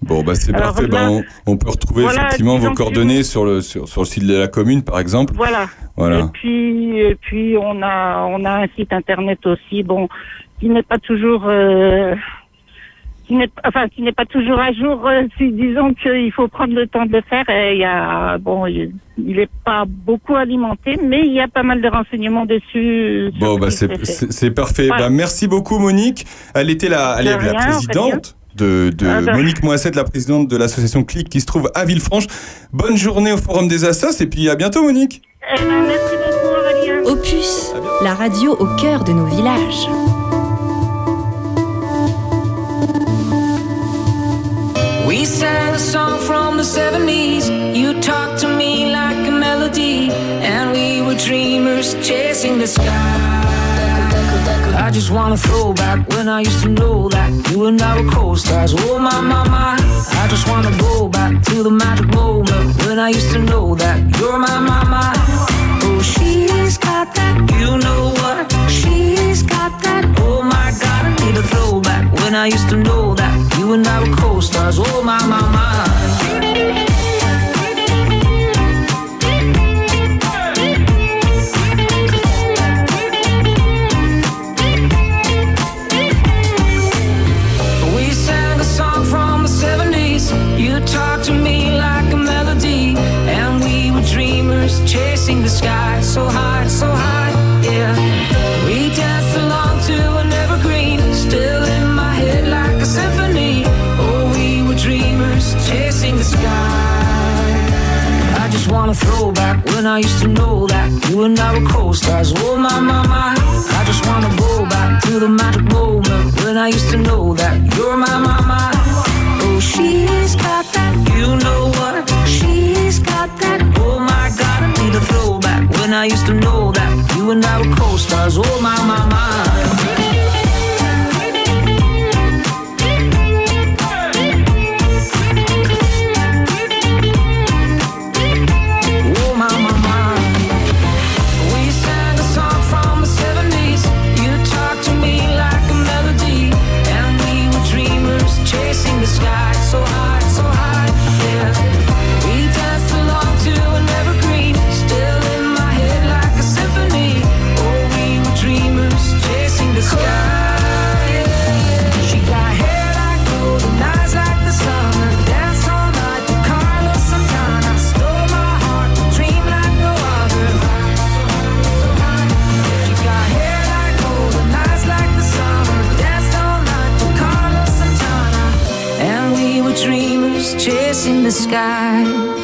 Bon, bah c'est parfait. là- Bah, on, on peut retrouver Voilà, effectivement vos coordonnées sur le, sur, sur le site de la commune, par exemple. Voilà. Voilà. Et puis, et puis on a, on a un site internet aussi, bon, qui n'est pas toujours, euh, qui n'est, enfin, qui n'est pas toujours à jour. euh, si, disons qu'il faut prendre le temps de le faire. Et il y a, bon, il il est pas beaucoup alimenté, mais il y a pas mal de renseignements dessus. Bon, bah c'est parfait. Voilà. Bah, merci beaucoup, Monique. Elle était la, elle est la présidente de, de Ah, bah. Monique Moissette, la présidente de l'association CLIC qui se trouve à Villefranche. Bonne journée au Forum des Assos et puis à bientôt, Monique. Eh ben, merci beaucoup, Aurélien. Opus, la radio au cœur de nos villages. We sang a song from the 70s. You talked to me like a melody. And we were dreamers chasing the sky. I just wanna throw back when I used to know that you and I were co-stars. Oh my, my, my. I just wanna go back to the magic moment when I used to know that you're my, my, my. Oh, she's got that. You know what? She's got that. Oh my God, I need a throwback when I used to know that you and I were co-stars. Oh my, my, my. So high, so high, yeah. We danced along to an evergreen, still in my head like a symphony. Oh, we were dreamers chasing the sky. I just wanna throw back when I used to know that you and I were co-stars. Oh my, my, my. I just wanna go back to the magic moment when I used to know that you're my, my, my. Oh, she's got that. You know co-stars. Oh my, my, my. The sky.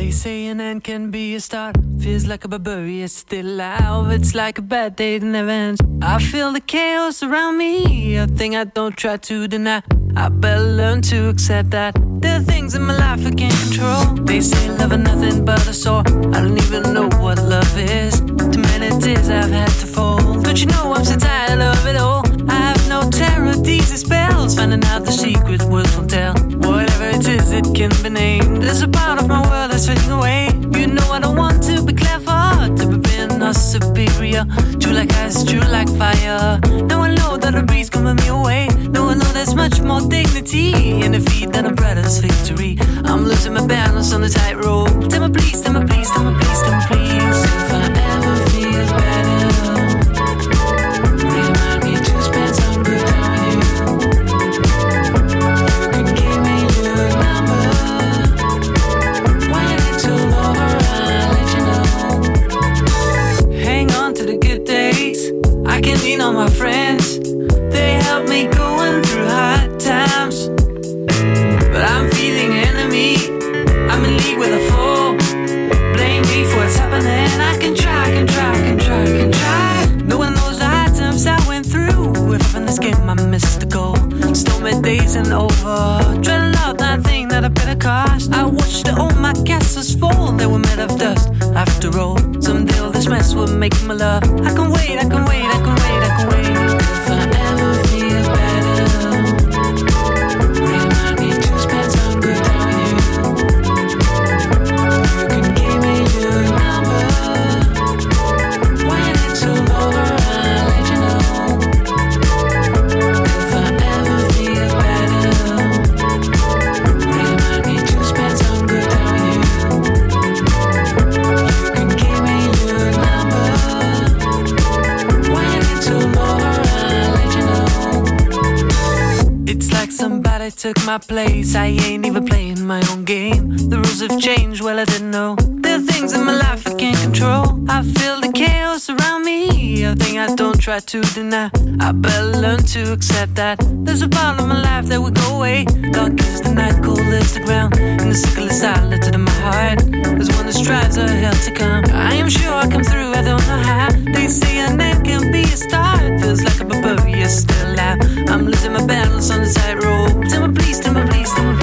They say an end can be a start. Feels like a barbarian still alive. It's like a bad day that never ends. I feel the chaos around me. A thing I don't try to deny. I better learn to accept that there are things in my life I can't control. They say love is nothing but a sore. I don't even know what love is. Too many tears I've had to fall. Don't you know I'm so tired of it all? I have no terror, these spells. Finding out the secret words won't tell. It is, it can be named. There's a part of my world that's fading away. You know I don't want to be clever, to be being or superior. True like ice, true like fire. Now I know that a breeze coming me away. Now I know there's much more dignity in defeat than a brother's victory. I'm losing my balance on the tightrope. Tell me please, tell me please, tell me please, tell me please. Over. Dreading out that thing that I better cost. I watched all my castles fall. They were made of dust. After all, someday all this mess will make my love. I can wait, I can wait, took my place. I ain't even playing my own game. The rules have changed, well, I didn't know. There are things in my life I can't control. I feel the chaos A thing I don't try to deny. I better learn to accept that. There's a part of my life that will go away. Dark is the night, cold is the ground. And the sickle is silent in my heart. There's one that strives a hell to come. I am sure I'll come through, I don't know how. They say a end can be a start. Feels like a barbarian still alive. I'm losing my balance on the tightrope. Tell me please, tell me please, tell me please.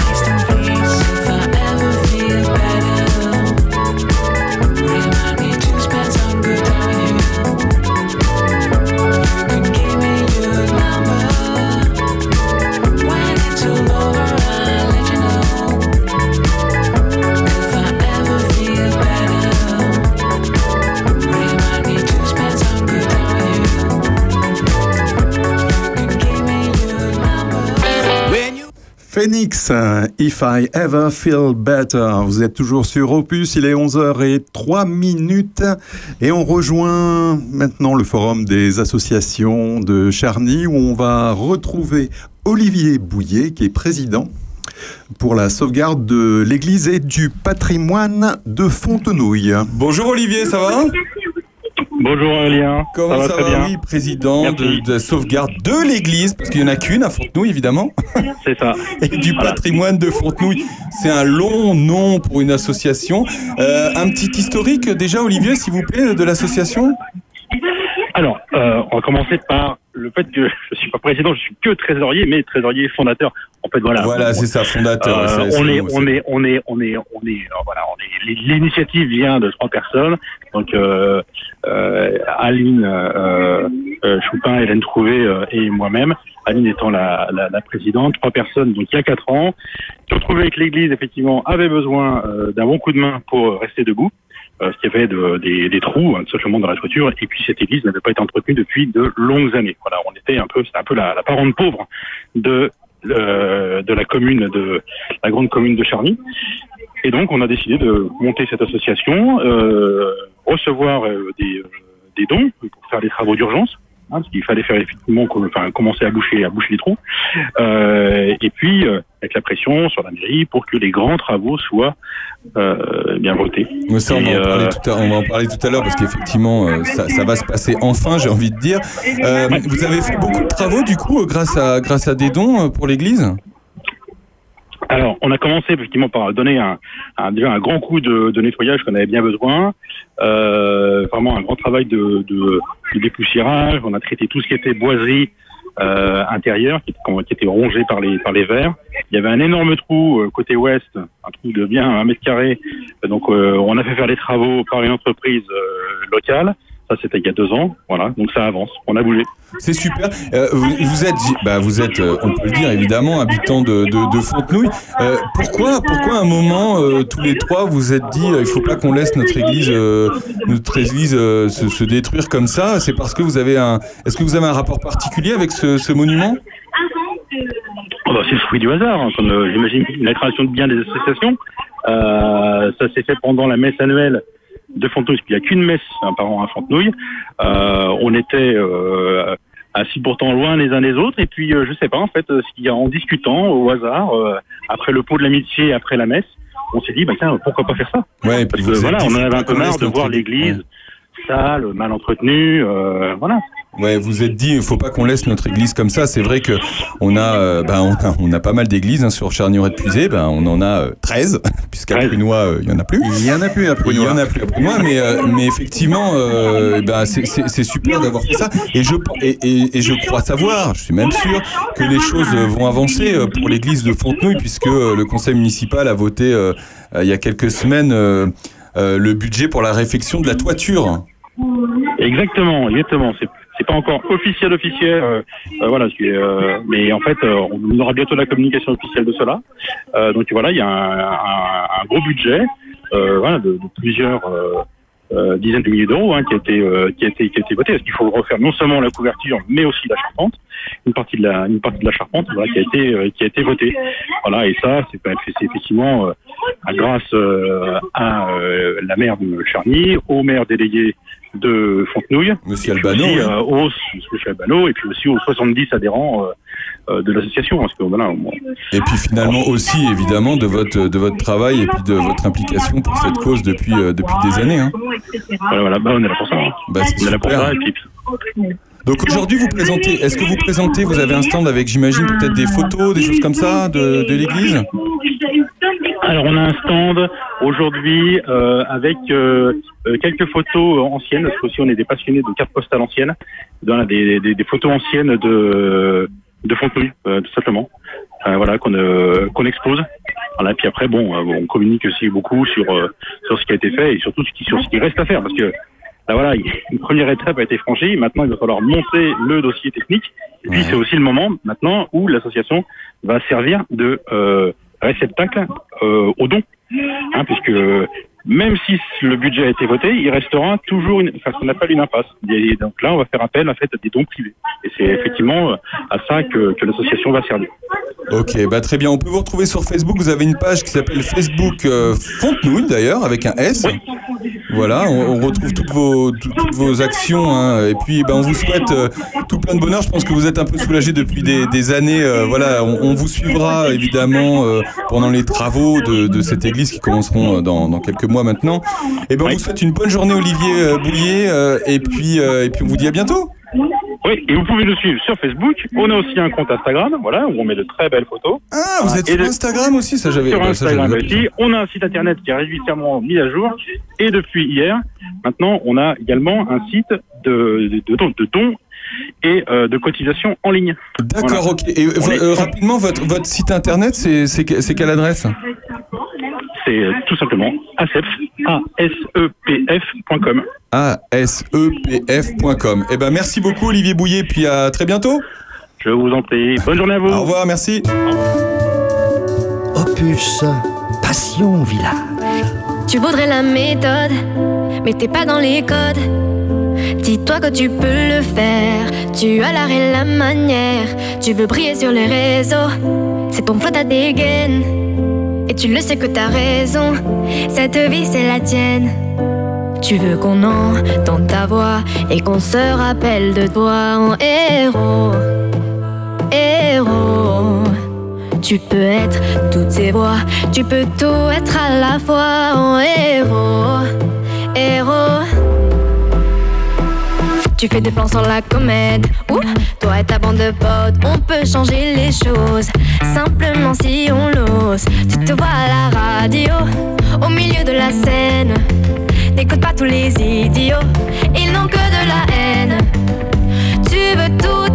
Phoenix, If I Ever Feel Better. Vous êtes toujours sur Opus, il est 11h03 minutes et on rejoint maintenant le forum des associations de Charny où on va retrouver Olivier Bouillet qui est président pour la sauvegarde de l'église et du patrimoine de Fontenouille. Bonjour Olivier, ça va? Bonjour Aurélien. Comment ça, ça va très va bien Oui, président de, de sauvegarde de l'église, parce qu'il n'y en a qu'une à Fontenouille, évidemment. C'est ça. Et du patrimoine de Fontenouille. C'est un long nom pour une association. Euh, un petit historique déjà, Olivier, s'il vous plaît, de l'association? Alors, euh, on va commencer par le fait que je suis pas président, je suis que trésorier, mais trésorier fondateur. En fait, voilà. Voilà, c'est ça, fondateur. Euh, on, est, on, est, on est, on est, on est, euh, voilà, on est. L'initiative vient de trois personnes. Donc, euh, euh, Aline euh, euh, Choupin, Hélène Trouvé euh, et moi-même. Aline étant la, la, la présidente. Trois personnes, donc il y a quatre ans, qui ont trouvé que l'Église effectivement avait besoin euh, d'un bon coup de main pour rester debout. Euh, ce qui avait de, des, des trous, hein, tout simplement dans la toiture, et puis cette église n'avait pas été entretenue depuis de longues années. Voilà, on était un peu, c'était un peu la, la parente pauvre de euh, de la commune de la grande commune de Charny. Et donc, on a décidé de monter cette association, euh, recevoir euh, des, euh, des dons pour faire des travaux d'urgence. Hein, parce qu'il fallait faire effectivement enfin, commencer à boucher, à boucher les trous. Euh, et puis euh, avec la pression sur la mairie pour que les grands travaux soient euh, bien votés. Mais ça, on, va en parler euh, tout à, on va en parler tout à l'heure parce qu'effectivement, euh, ça, ça va se passer enfin, j'ai envie de dire. Euh, vous avez fait beaucoup de travaux du coup euh, grâce à, grâce à des dons euh, pour l'église? Alors, on a commencé effectivement par donner un, un- déjà un grand coup de, de nettoyage qu'on avait bien besoin. Euh, vraiment un grand travail de, de, de dépoussiérage. On a traité tout ce qui était boiserie euh, intérieure, qui, était- qui était rongé par les, par les vers. Il y avait un énorme trou euh, côté ouest, un trou de bien un mètre carré. Donc, euh, on a fait faire les travaux par une entreprise euh, locale. Ça, c'était il y a deux ans. Voilà, donc ça avance. On a bougé. C'est super. Euh, vous, vous êtes, bah, vous êtes, euh, on peut le dire évidemment, habitant de, de, de Fontenouille. Euh, pourquoi, pourquoi à un moment, tous les trois, vous êtes dit, il faut pas qu'on laisse notre église, notre église se, se détruire comme ça? C'est parce que vous avez un, est-ce que vous avez un rapport particulier avec ce, ce monument? Oh bah, c'est le fruit du hasard, hein, comme j'imagine la création de biens des associations. Ça s'est fait pendant la messe annuelle de Fontenouille, parce qu'il n'y a qu'une messe hein, par an à Fontenouille. Euh, on était euh, assis pourtant loin les uns des autres, et puis euh, je sais pas en fait, euh, en discutant au hasard, euh, après le pot de l'amitié, après la messe, on s'est dit bah tiens pourquoi pas faire ça? Ouais, Parce que voilà, on en avait un peu marre de voir église. l'église sale, mal entretenue, euh, voilà. Ouais, vous êtes dit, il faut pas qu'on laisse notre église comme ça. C'est vrai que on a, euh, bah, on a, on a pas mal d'églises hein, sur Charnieret de Puisé. Ben, on en a euh, 13, puisqu'à Prunois, euh, il y en a plus. Il y en a plus à Il y en a plus à Prunois, mais, euh, mais effectivement, euh, bah, c'est- super d'avoir fait ça. Et je, et, et, et je crois savoir, je suis même sûr, que les choses euh, vont avancer euh, pour l'église de Fontenouille, puisque euh, le conseil municipal a voté euh, euh, il y a quelques semaines euh, euh, le budget pour la réfection de la toiture. Exactement, exactement. C'est c'est pas encore officiel officiel, euh, euh, voilà. euh, mais en fait, euh, on aura bientôt la communication officielle de cela. Euh, donc voilà, il y a un, un- un gros budget, euh, voilà, de, de plusieurs dizaines de milliers d'euros hein, qui a été qui a été qui a été voté. Parce qu'il faut refaire non seulement la couverture, mais aussi la charpente. Une partie de la une partie de la charpente, voilà, qui a été qui a été votée. Voilà, et ça, c'est c'est effectivement grâce à la maire de Charny, au maire délégué de Fontenouille, Monsieur Albano, aussi, euh, au Monsieur Albano, et puis aussi aux 70 adhérents euh, euh, de l'association. Parce que voilà, Et puis finalement aussi évidemment de votre de votre travail et puis de votre implication pour cette cause depuis depuis des années. Hein. voilà, voilà, bah, on est là pour ça. hein. Bah, on est là pour ça, et puis, Donc aujourd'hui vous présentez, est-ce que vous présentez, vous avez un stand avec j'imagine peut-être des photos, des choses comme ça de, de l'église? Alors on a un stand aujourd'hui euh, avec euh, euh, quelques photos anciennes, parce qu'aussi on est des passionnés de cartes postales anciennes, Voilà, des, des, des photos anciennes de, de Fontenouille, euh, tout simplement, Euh, voilà, qu'on euh, qu'on expose. Voilà, puis après, bon, on communique aussi beaucoup sur, euh, sur ce qui a été fait et surtout ce qui, sur ce qui reste à faire, parce que là, voilà, une première étape a été franchie, maintenant il va falloir monter le dossier technique, et puis c'est aussi le moment maintenant où l'association va servir de euh, réceptacle euh, aux dons, hein, puisque même si le budget a été voté, il restera toujours une, enfin, ce qu'on appelle une impasse. Et donc là, on va faire appel en fait à des dons privés. Et c'est effectivement euh, à ça que, que l'association va servir. Ok, bah très bien. On peut vous retrouver sur Facebook. Vous avez une page qui s'appelle Facebook euh, Fontenouille d'ailleurs avec un S. Voilà, on, on retrouve toutes vos tout- toutes vos actions. hein. Et puis, bah, on vous souhaite euh, tout plein de bonheur. Je pense que vous êtes un peu soulagé depuis des, des années. euh, voilà, on, on vous suivra évidemment euh, pendant les travaux de, de cette église qui commenceront dans, dans quelques mois maintenant. Et ben, on vous souhaite une bonne journée, Olivier Boulier. et puis, et puis, on vous dit à bientôt. Oui, et vous pouvez nous suivre sur Facebook. On a aussi un compte Instagram, voilà, où on met de très belles photos. Ah, vous êtes Et sur Instagram aussi, ça j'avais. Sur bah, Instagram ça. aussi. On a un site internet qui est régulièrement mis à jour. Et depuis hier, maintenant, on a également un site de, de, de dons- de dons et euh, de cotisation en ligne. D'accord, Voilà. ok. Et euh, est- euh, rapidement, votre, votre site internet, c'est quelle adresse? C'est euh, tout simplement asep, A-S-E-P-F.com. asepf.com. Eh ben, merci beaucoup, Olivier Bouillet, puis à très bientôt. Je vous en prie. Bonne journée à vous. Au revoir, merci. Opus Passion Village. Tu voudrais la méthode, mais t'es pas dans les codes. Dis-toi que tu peux le faire. Tu as l'art et la manière. Tu veux briller sur les réseaux. C'est ton flot ta dégaine. Et tu le sais que t'as raison. Cette vie, c'est la tienne. Tu veux qu'on entende ta voix et qu'on se rappelle de toi en héros. Héros. Tu peux être toutes ces voix, tu peux tout être à la fois en héros. Héros. Tu fais des plans sans la comète. Ouh, toi et ta bande de potes, on peut changer les choses. Simplement si on l'ose. Tu te vois à la radio, au milieu de la scène. N'écoute pas tous les idiots, ils n'ont que de la haine. Tu veux tout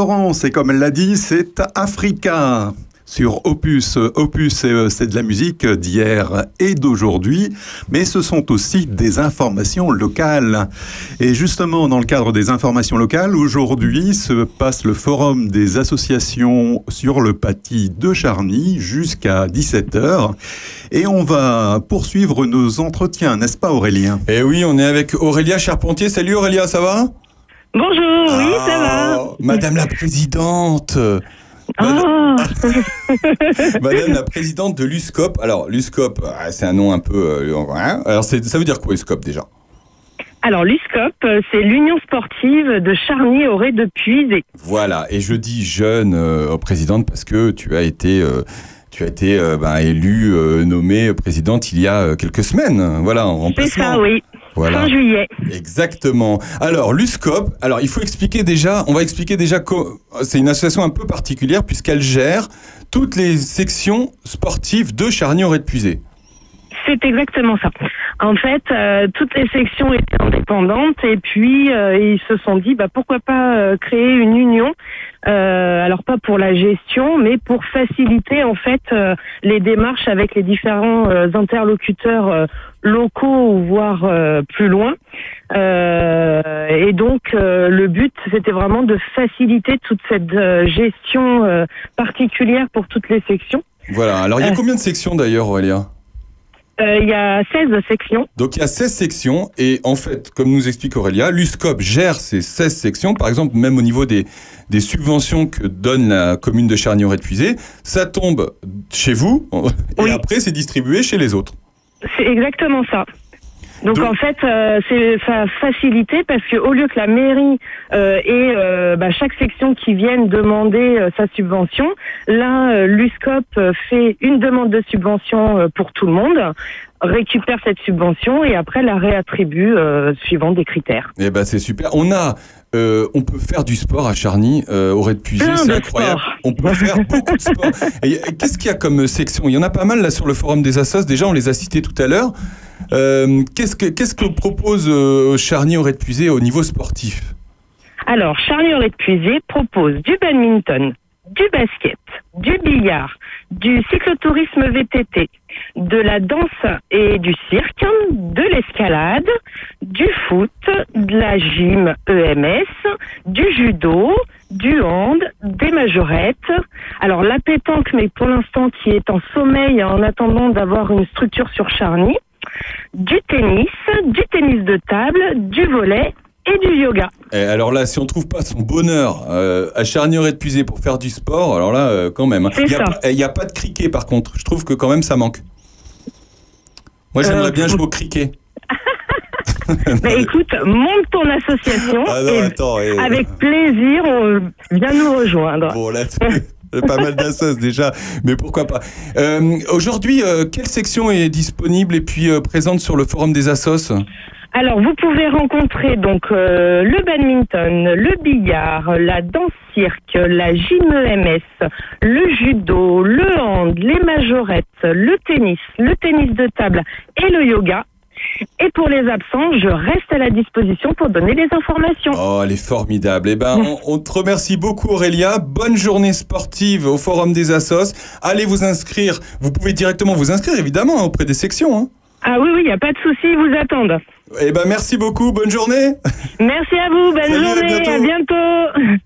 Rose Laurence, et comme elle l'a dit, c'est Africa sur Opus. Opus, euh, c'est de la musique d'hier et d'aujourd'hui, mais ce sont aussi des informations locales. Et justement, dans le cadre des informations locales, aujourd'hui se passe le forum des associations sur le Paty de Charny jusqu'à 17h. Et on va poursuivre nos entretiens, n'est-ce pas Aurélien? Eh oui, on est avec Aurélia Charpentier. Salut Aurélia, ça va Bonjour, oui, ça va. Oh, Madame la présidente Ah. Madame la présidente de l'USCOP. Alors, l'USCOP, ah, c'est un nom un peu... euh, hein Alors, c'est- ça veut dire quoi, USCOP, déjà? Alors, l'USCOP, euh, c'est l'Union sportive de Charny-Auré de Puisé. Voilà, et je dis jeune euh, présidente parce que tu as été... euh, tu as été euh, ben, élue, nommée présidente il y a quelques semaines, voilà, en C'est remplacement. ça, oui. Voilà. Fin juillet. Exactement. Alors, l'USCOP, alors il faut expliquer déjà, on va expliquer déjà que c'est une association un peu particulière puisqu'elle gère toutes les sections sportives de Charny-Auré de Puisé. C'est exactement ça. En fait, euh, toutes les sections étaient indépendantes et puis euh, ils se sont dit bah, pourquoi pas euh, créer une union. Alors pas pour la gestion, mais pour faciliter en fait les démarches avec les différents interlocuteurs locaux ou voire plus loin. Et donc le but c'était vraiment de faciliter toute cette gestion particulière pour toutes les sections. Voilà. Alors, il y a combien de sections d'ailleurs, Aurélia? Il y a 16 sections. Donc, il y a 16 sections et en fait, comme nous explique Aurélia, l'USCOP gère ces 16 sections. Par exemple, même au niveau des, des subventions que donne la commune de Charny-Auré de Puisé, ça tombe chez vous et après, c'est distribué chez les autres. C'est exactement ça. Donc, en fait, euh, c'est ça a facilité parce que au lieu que la mairie euh, ait euh, bah, chaque section qui vienne demander euh, sa subvention, là euh, l'USCOP euh, fait une demande de subvention euh, pour tout le monde, récupère cette subvention et après la réattribue euh, suivant des critères. Eh ben c'est super. On a, euh, on peut faire du sport à Charny, euh, au Red Puisé, c'est incroyable. sport. On peut faire beaucoup de sport. Qu'est-ce qu'il y a comme section? Il y en a pas mal là sur le forum des assos. Déjà, on les a cités tout à l'heure. Euh, qu'est-ce que qu'est-ce que propose euh, Charny au Red Puisé au niveau sportif? Alors, Charlie de Puisé propose du badminton, du basket, du billard, du cyclotourisme VTT, de la danse et du cirque, de l'escalade, du foot, de la gym EMS, du judo, du hand, des majorettes. Alors, la pétanque, mais pour l'instant qui est en sommeil en attendant d'avoir une structure sur Charny, du tennis, du tennis de table, du volet et du yoga. Et alors là, si on trouve pas son bonheur euh, à Charny au Red Puisé pour faire du sport, alors là, euh, quand même. hein. Il y a ça. pas- Il n'y a, pas de cricket par contre. Je trouve que quand même ça manque. Moi, j'aimerais Euh, bien jouer au cricket. Bah écoute, monte ton association Ah non, et attends, et- avec plaisir, on vient nous rejoindre. Bon, là, pas mal d'assos déjà, mais pourquoi pas. Euh, Aujourd'hui, euh, quelle section est disponible et puis euh, présente sur le forum des assos? Alors, vous pouvez rencontrer donc euh, le badminton, le billard, la danse cirque, la gym EMS, le judo, le hand, les majorettes, le tennis, le tennis de table et le yoga. Et pour les absents, je reste à la disposition pour donner les informations. Oh, elle est formidable. Eh ben, on, on te remercie beaucoup, Aurélia. Bonne journée sportive au Forum des Assos. Allez vous inscrire. Vous pouvez directement vous inscrire, évidemment, hein, auprès des sections. hein. Ah oui, oui, il n'y a pas de souci, ils vous attendent. Eh ben, merci beaucoup. Bonne journée. Merci à vous, bonne Salut, à journée, bientôt. à bientôt.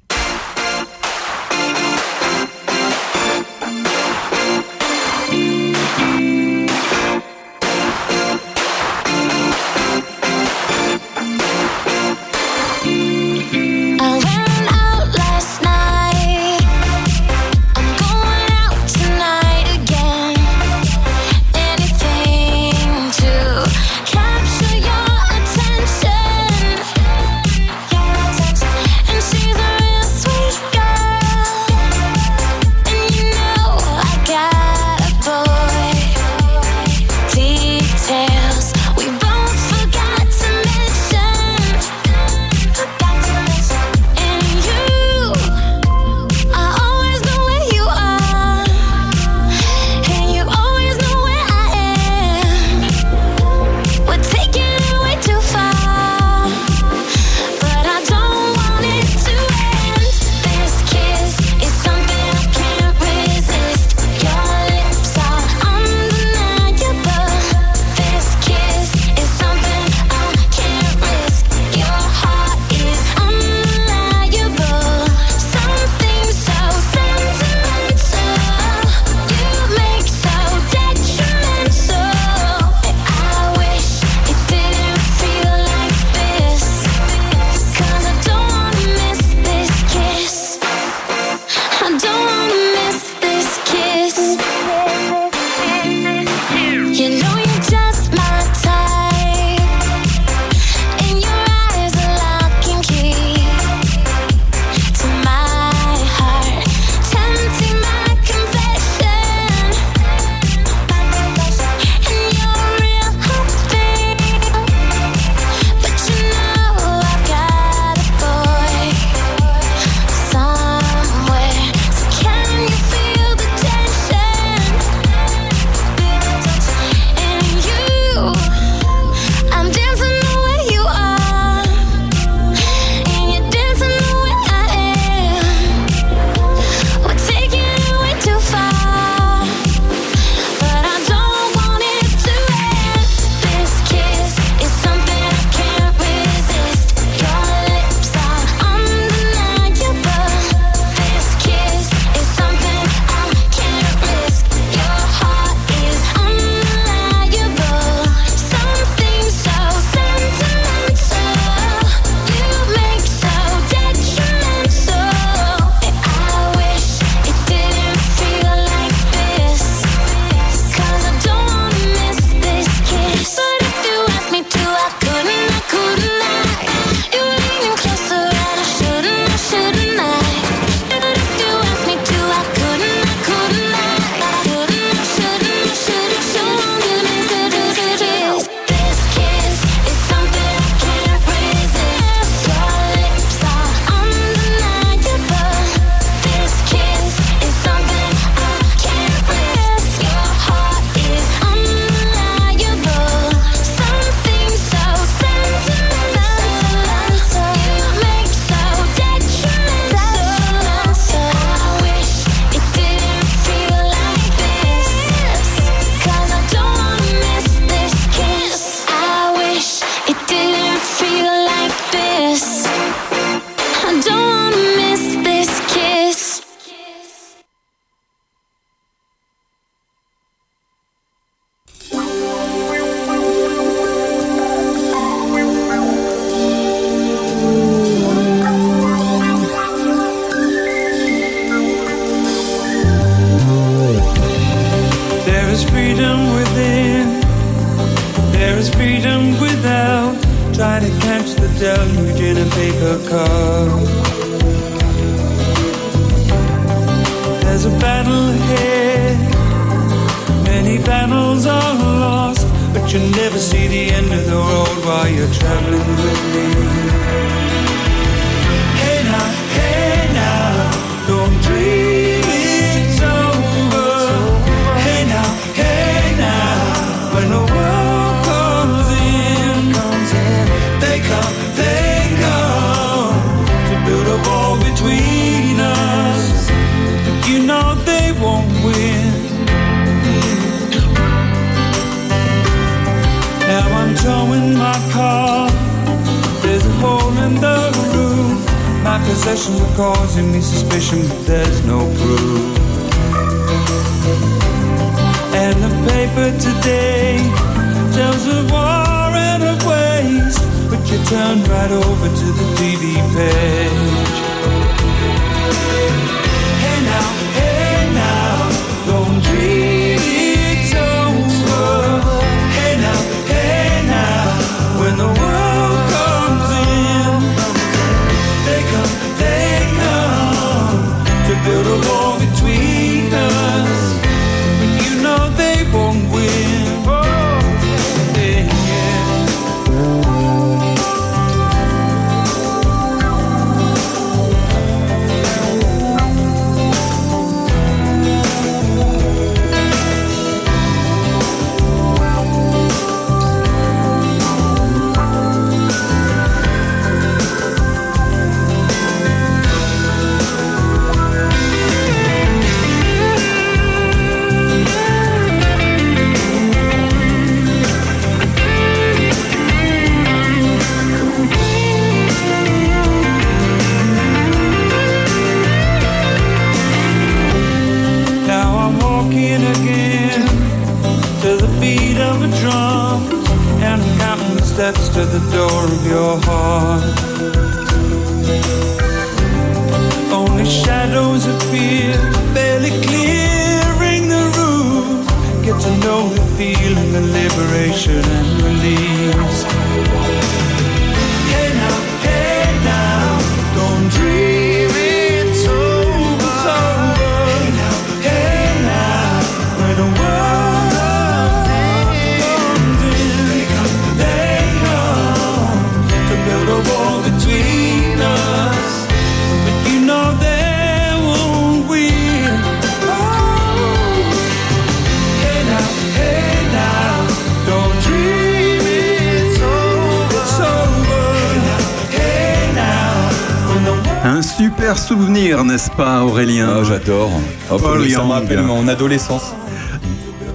Aurélien J'adore. Oh, Paul ça me Young. rappelle mon adolescence.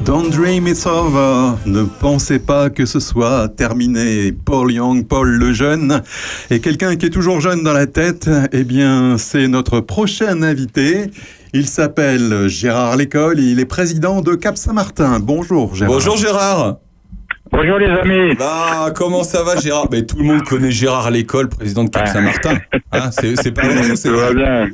Don't dream it's over. Ne pensez pas que ce soit terminé. Paul Young, Paul le jeune. Et quelqu'un qui est toujours jeune dans la tête, eh bien, c'est notre prochain invité. Il s'appelle Gérard Lécole. Il est président de Cap Saint-Martin. Bonjour, Gérard. Bonjour Gérard. Bonjour les amis. Bah, comment ça va Gérard? Mais Tout le monde connaît Gérard L'école, président de Cap Saint-Martin. Hein, c'est c'est pas vrai c'est vrai bien.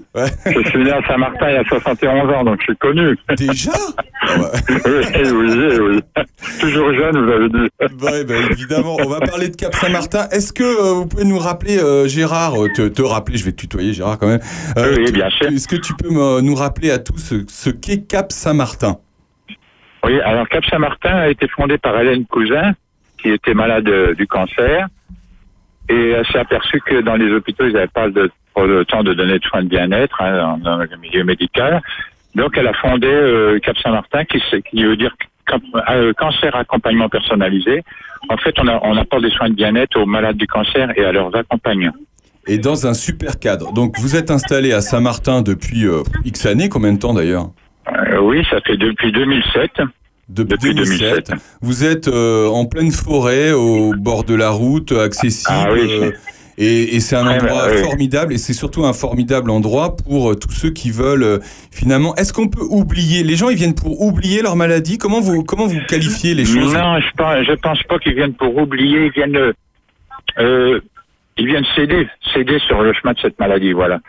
Je suis né à Saint-Martin il y a 71 ans, donc je suis connu. Déjà? Oui, oui, oui. Toujours jeune, vous avez dit. Ouais, bah, évidemment, on va parler de Cap Saint-Martin. Est-ce que euh, vous pouvez nous rappeler, euh, Gérard, euh, te, te rappeler, je vais te tutoyer Gérard quand même. Oui, bien sûr. Est-ce que tu peux me- nous rappeler à tous ce, ce qu'est Cap Saint-Martin? Oui, alors Cap Saint-Martin a été fondé par Hélène Cousin, qui était malade euh, du cancer. Et elle s'est aperçue que dans les hôpitaux, ils n'avaient pas de, de temps de donner de soins de bien-être hein, dans, le milieu médical. Donc, elle a fondé euh, Cap Saint-Martin, qui, qui veut dire euh, cancer accompagnement personnalisé. En fait, on, a- on apporte des soins de bien-être aux malades du cancer et à leurs accompagnants. Et dans un super cadre. Donc, vous êtes installé à Saint-Martin depuis X années, combien de temps d'ailleurs? Euh, oui, ça fait depuis 2007. Depuis 2007. Vous êtes euh, en pleine forêt, au bord de la route, accessible. Ah oui. euh, et et c'est un endroit formidable et c'est surtout un formidable endroit pour tous ceux qui veulent finalement. Est-ce qu'on peut oublier Les gens, ils viennent pour oublier leur maladie? Comment vous comment vous qualifiez les choses? Non, je pense, je pense pas qu'ils viennent pour oublier, ils viennent, ils viennent céder, céder sur le chemin de cette maladie, voilà.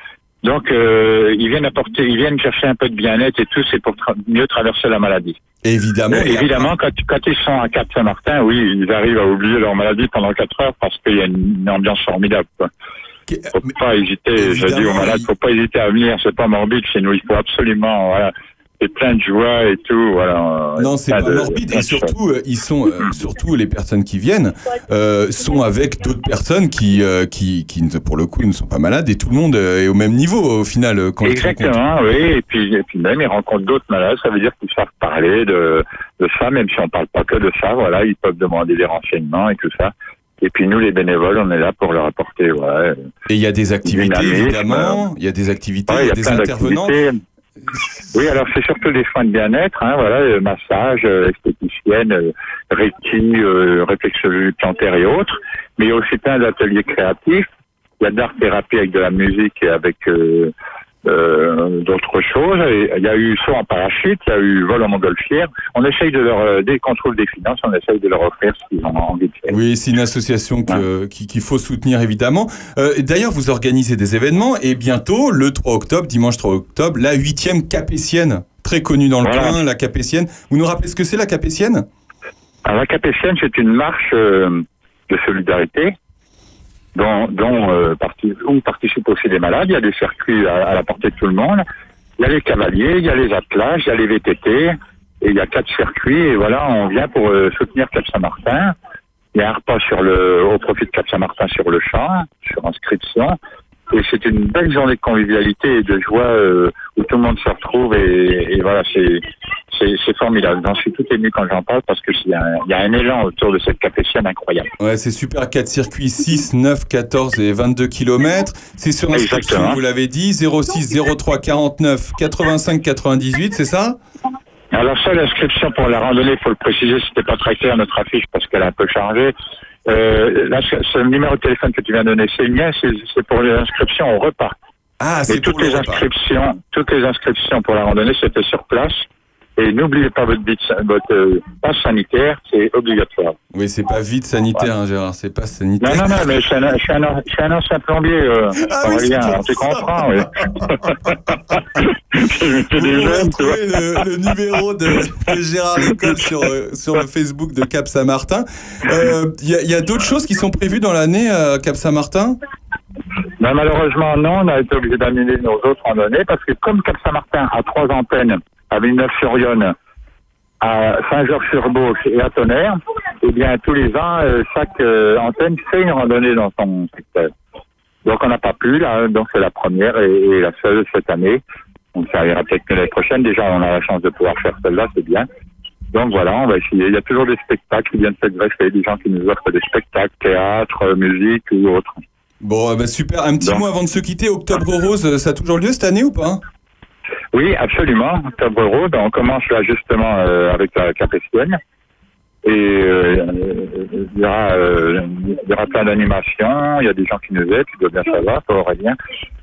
Donc, euh, ils viennent apporter, ils viennent chercher un peu de bien-être et tout, c'est pour tra- mieux traverser la maladie. Évidemment. Euh, évidemment, quand, quand ils sont à Cap Saint-Martin, oui, ils arrivent à oublier leur maladie pendant quatre heures parce qu'il y a une, une ambiance formidable. Quoi. Faut pas hésiter, je dis aux malades, faut pas hésiter à venir, c'est pas morbide chez nous, il faut absolument, voilà, c'est plein de joie et tout, voilà. Non, c'est pas de- morbide et surtout, euh, ils sont euh, surtout les personnes qui viennent euh, sont avec d'autres personnes qui, qui, qui, ne- pour le coup, ne sont pas malades et tout le monde est au même niveau au final quand. Exactement, oui. Et puis, et puis même, ils rencontrent d'autres malades. Ça veut dire qu'ils savent parler de, de ça, même si on parle pas que de ça. Voilà, ils peuvent demander des renseignements et tout ça. Et puis nous, les bénévoles, on est là pour leur apporter. Ouais, Et il y a des activités évidemment, il y a des activités, Ouais, il y a, plein des intervenants. Oui, alors c'est surtout des soins de bien-être, hein, voilà, euh, massage, euh, esthéticienne, euh, reiki, euh, réflexologie plantaire et autres. Mais il y a aussi plein d'ateliers créatifs. Il y a de l'art-thérapie avec de la musique et avec euh, euh, d'autres choses. Et il y a eu saut en parachute, il y a eu vol en montgolfière. On essaye de leur, euh, dès qu'on trouve des finances, on essaye de leur offrir ce qu'ils ont envie de faire. Oui, c'est une association qui- qu'il faut soutenir évidemment. Euh, D'ailleurs, vous organisez des événements et bientôt, le 3 octobre, dimanche 3 octobre, la huitième capétienne, très connue dans le Voilà. coin, la capétienne. Vous nous rappelez ce que c'est la capétienne? Alors, la Capétienne, c'est une marche euh, de solidarité dont, dont euh, où participent aussi les malades. Il y a des circuits à, à la portée de tout le monde. Il y a les cavaliers, il y a les attelages, il y a les VTT. Et il y a quatre circuits. Et voilà, on vient pour euh, soutenir Cap Saint-Martin. Il y a un repas sur le, au profit de Cap Saint-Martin sur le champ, sur inscription. Et c'est une belle journée de convivialité et de joie euh, où tout le monde se retrouve. Et, et voilà, c'est formidable. J'en suis tout ému quand j'en parle parce que il y, a un- il y a un élan autour de cette capétienne incroyable. Ouais, c'est super. 4 circuits, 6, 9, 14 et 22 km. C'est sur inscription, vous l'avez dit, 06 03 49 85 98, c'est ça? Alors ça, l'inscription pour la randonnée, il faut le préciser, c'était pas très clair notre affiche parce qu'elle a un peu changé. Euh, là, ce, ce numéro de téléphone que tu viens de donner, c'est le mien, c'est c'est pour les inscriptions au repas. Ah, Mais toutes les inscriptions, toutes les inscriptions pour la randonnée, c'était sur place. Et n'oubliez pas votre, bit- votre euh, passe sanitaire, c'est obligatoire. Oui, c'est pas vide sanitaire, hein, Gérard, c'est pas sanitaire. Non, non, non, mais je suis un, je suis un, je suis un ancien plombier, euh, Ah oui, alors tu comprends, oui. Vous retrouvez le, le numéro de, de Gérard Lecole sur, euh, sur le Facebook de Cap Saint-Martin. Euh, Il y a, a d'autres choses qui sont prévues dans l'année à Cap Saint-Martin? Ben, malheureusement, non, on a été obligé d'annuler nos autres randonnées parce que comme Cap Saint-Martin a trois antennes à Villeneuve-sur-Yonne, à Saint-Georges-sur-Beauce et à Tonnerre, eh bien, tous les ans, euh, chaque euh, antenne fait une randonnée dans son secteur. Donc, on n'a pas pu, là, donc c'est la première et, et la seule cette année. Donc, ça ira peut-être que l'année prochaine. Déjà, on a la chance de pouvoir faire celle-là, c'est bien. Donc voilà, on va essayer. Il y a toujours des spectacles qui viennent se greffer, des gens qui nous offrent des spectacles, théâtre, musique ou autre. Bon, bah, super. Un petit Donc. mot avant de se quitter. Octobre Rose, ça a toujours lieu cette année ou pas? Oui, absolument. Octobre on commence là justement euh, avec la capétienne. Et euh, il y, aura, euh, il y aura plein d'animations, il y a des gens qui nous aident, tu dois bien savoir, toi Aurélien.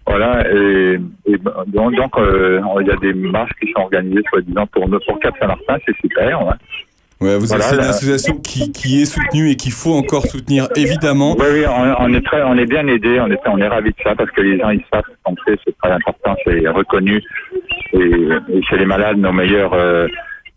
Voilà, et, et donc, il y a des marches qui sont organisées, soi-disant, pour, pour Cap Saint-Martin, c'est super. Ouais. Ouais, vous Voilà, c'est une association qui, qui est soutenue et qu'il faut encore soutenir, évidemment. Oui, oui, on, on est très, on est bien aidés, on est, on est ravis de ça parce que les gens ils savent ce qu'on fait, c'est très important, c'est reconnu et, et chez les malades nos meilleurs euh,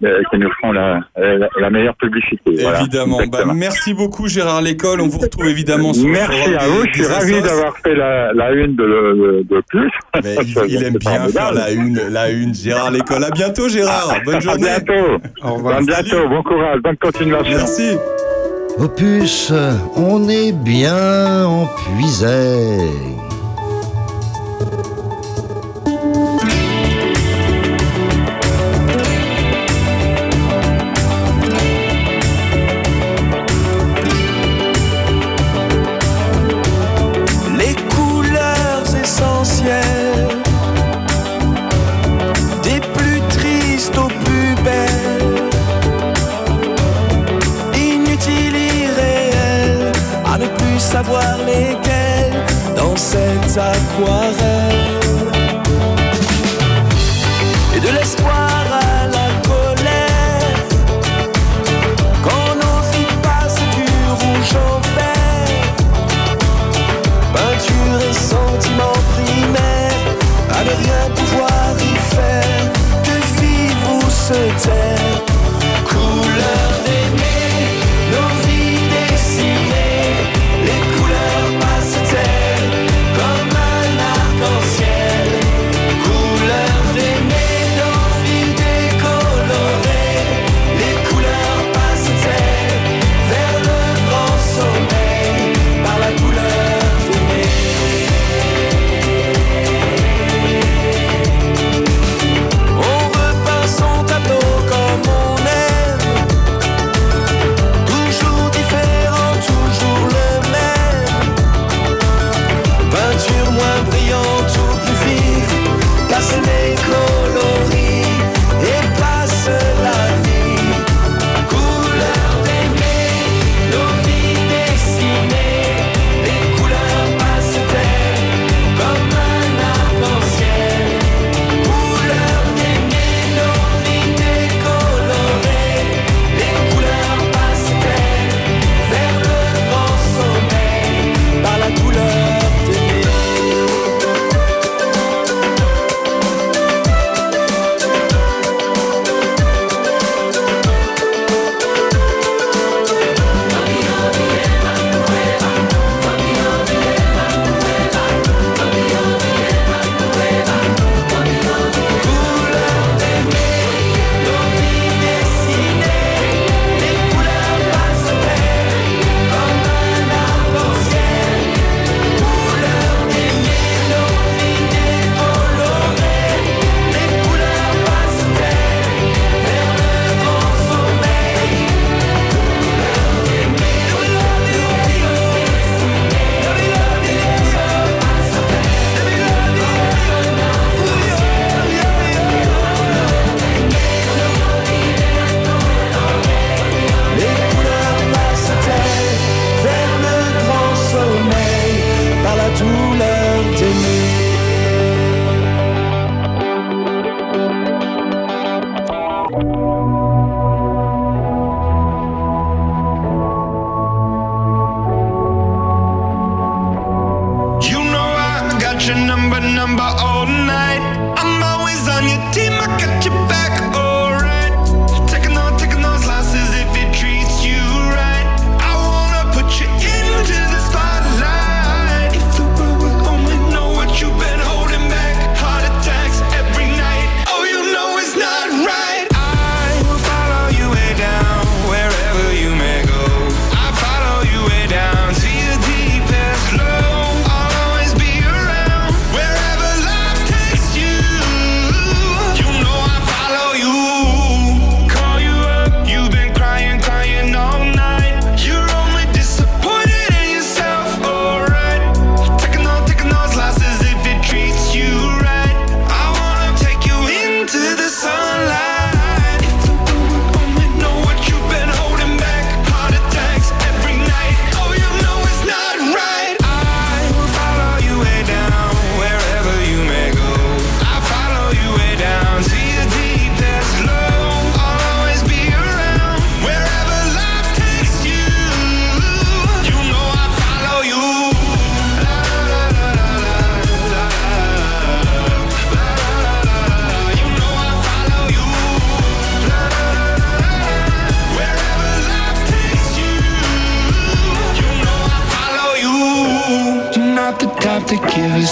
euh, qui nous font la, la, la meilleure publicité. voilà. Évidemment. Bah, merci beaucoup Gérard Lécole. On vous retrouve évidemment sur le Merci à des- vous, je suis des ravi d'avoir fait la, la une de, de, de plus. Mais il, il aime bien faire la une, la une. Gérard Lécole. À bientôt Gérard. Bonne journée. À bientôt. Au revoir. À bientôt, bon courage, bonne continuation. Merci. Opus, on est bien empuisé. les savoir lesquelles dans cette aquarelle. Et de l'espoir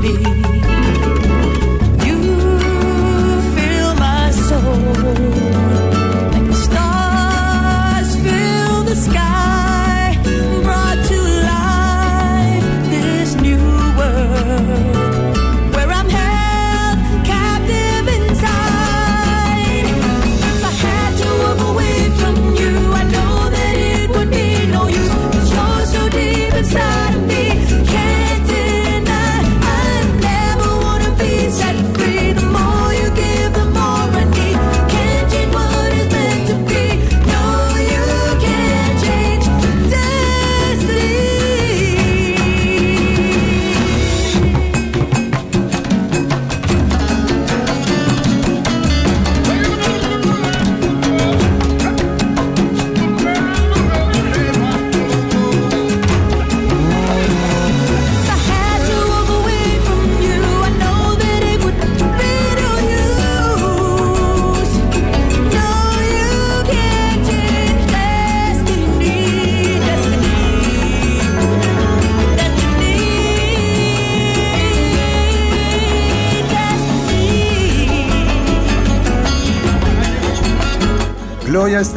里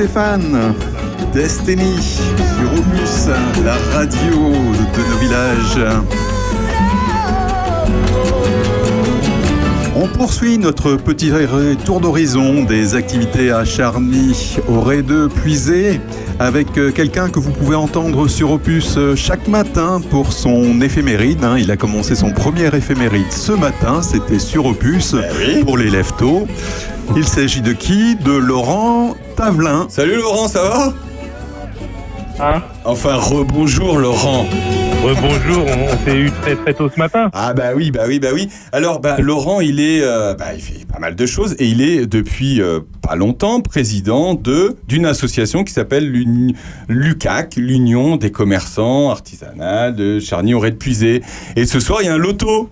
Stéphane, Destiny, sur Opus, la radio de nos villages. On poursuit notre petit tour d'horizon des activités à Charny, au Ré de Puisé, avec euh, quelqu'un que vous pouvez entendre sur Opus euh, chaque matin pour son éphéméride. hein. Il a commencé son premier éphéméride ce matin, c'était sur Opus pour les leftos. Il s'agit de qui? De Laurent Tavelin. Salut Laurent, ça va? Enfin, rebonjour Laurent. Rebonjour, on, on s'est eu très très tôt ce matin. Ah bah oui, bah oui, bah oui. Alors, bah, Laurent, il est, euh, bah, il fait pas mal de choses et il est depuis euh, pas longtemps président de d'une association qui s'appelle l'UCAC, l'Union des commerçants artisanaux de Charny-Auray de Puisé. Et ce soir, il y a un loto.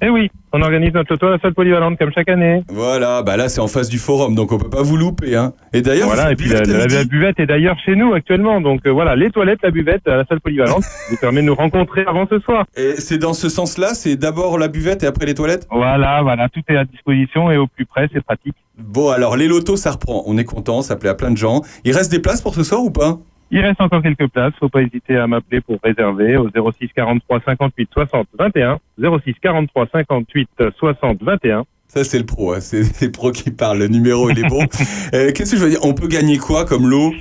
Eh oui. On organise notre loto à la salle polyvalente comme chaque année. Voilà, bah là c'est en face du forum, donc on peut pas vous louper. Hein. Et d'ailleurs, Voilà, et puis la, buvette est d'ailleurs chez nous actuellement. Donc euh, voilà, les toilettes, la buvette à la salle polyvalente vous permet de nous rencontrer avant ce soir. Et c'est dans ce sens-là, c'est d'abord la buvette et après les toilettes? Voilà, voilà, tout est à disposition et au plus près, c'est pratique. Bon, alors les lotos, ça reprend. On est content, ça plaît à plein de gens. Il reste des places pour ce soir ou pas? Il reste encore quelques places, faut pas hésiter à m'appeler pour réserver au 06 43 58 60 21. 06 43 58 60 21. Ça, c'est le pro, hein. c'est le pro qui parle. Le numéro, il est bon. Euh, Qu'est-ce que je veux dire? On peut gagner quoi comme lot?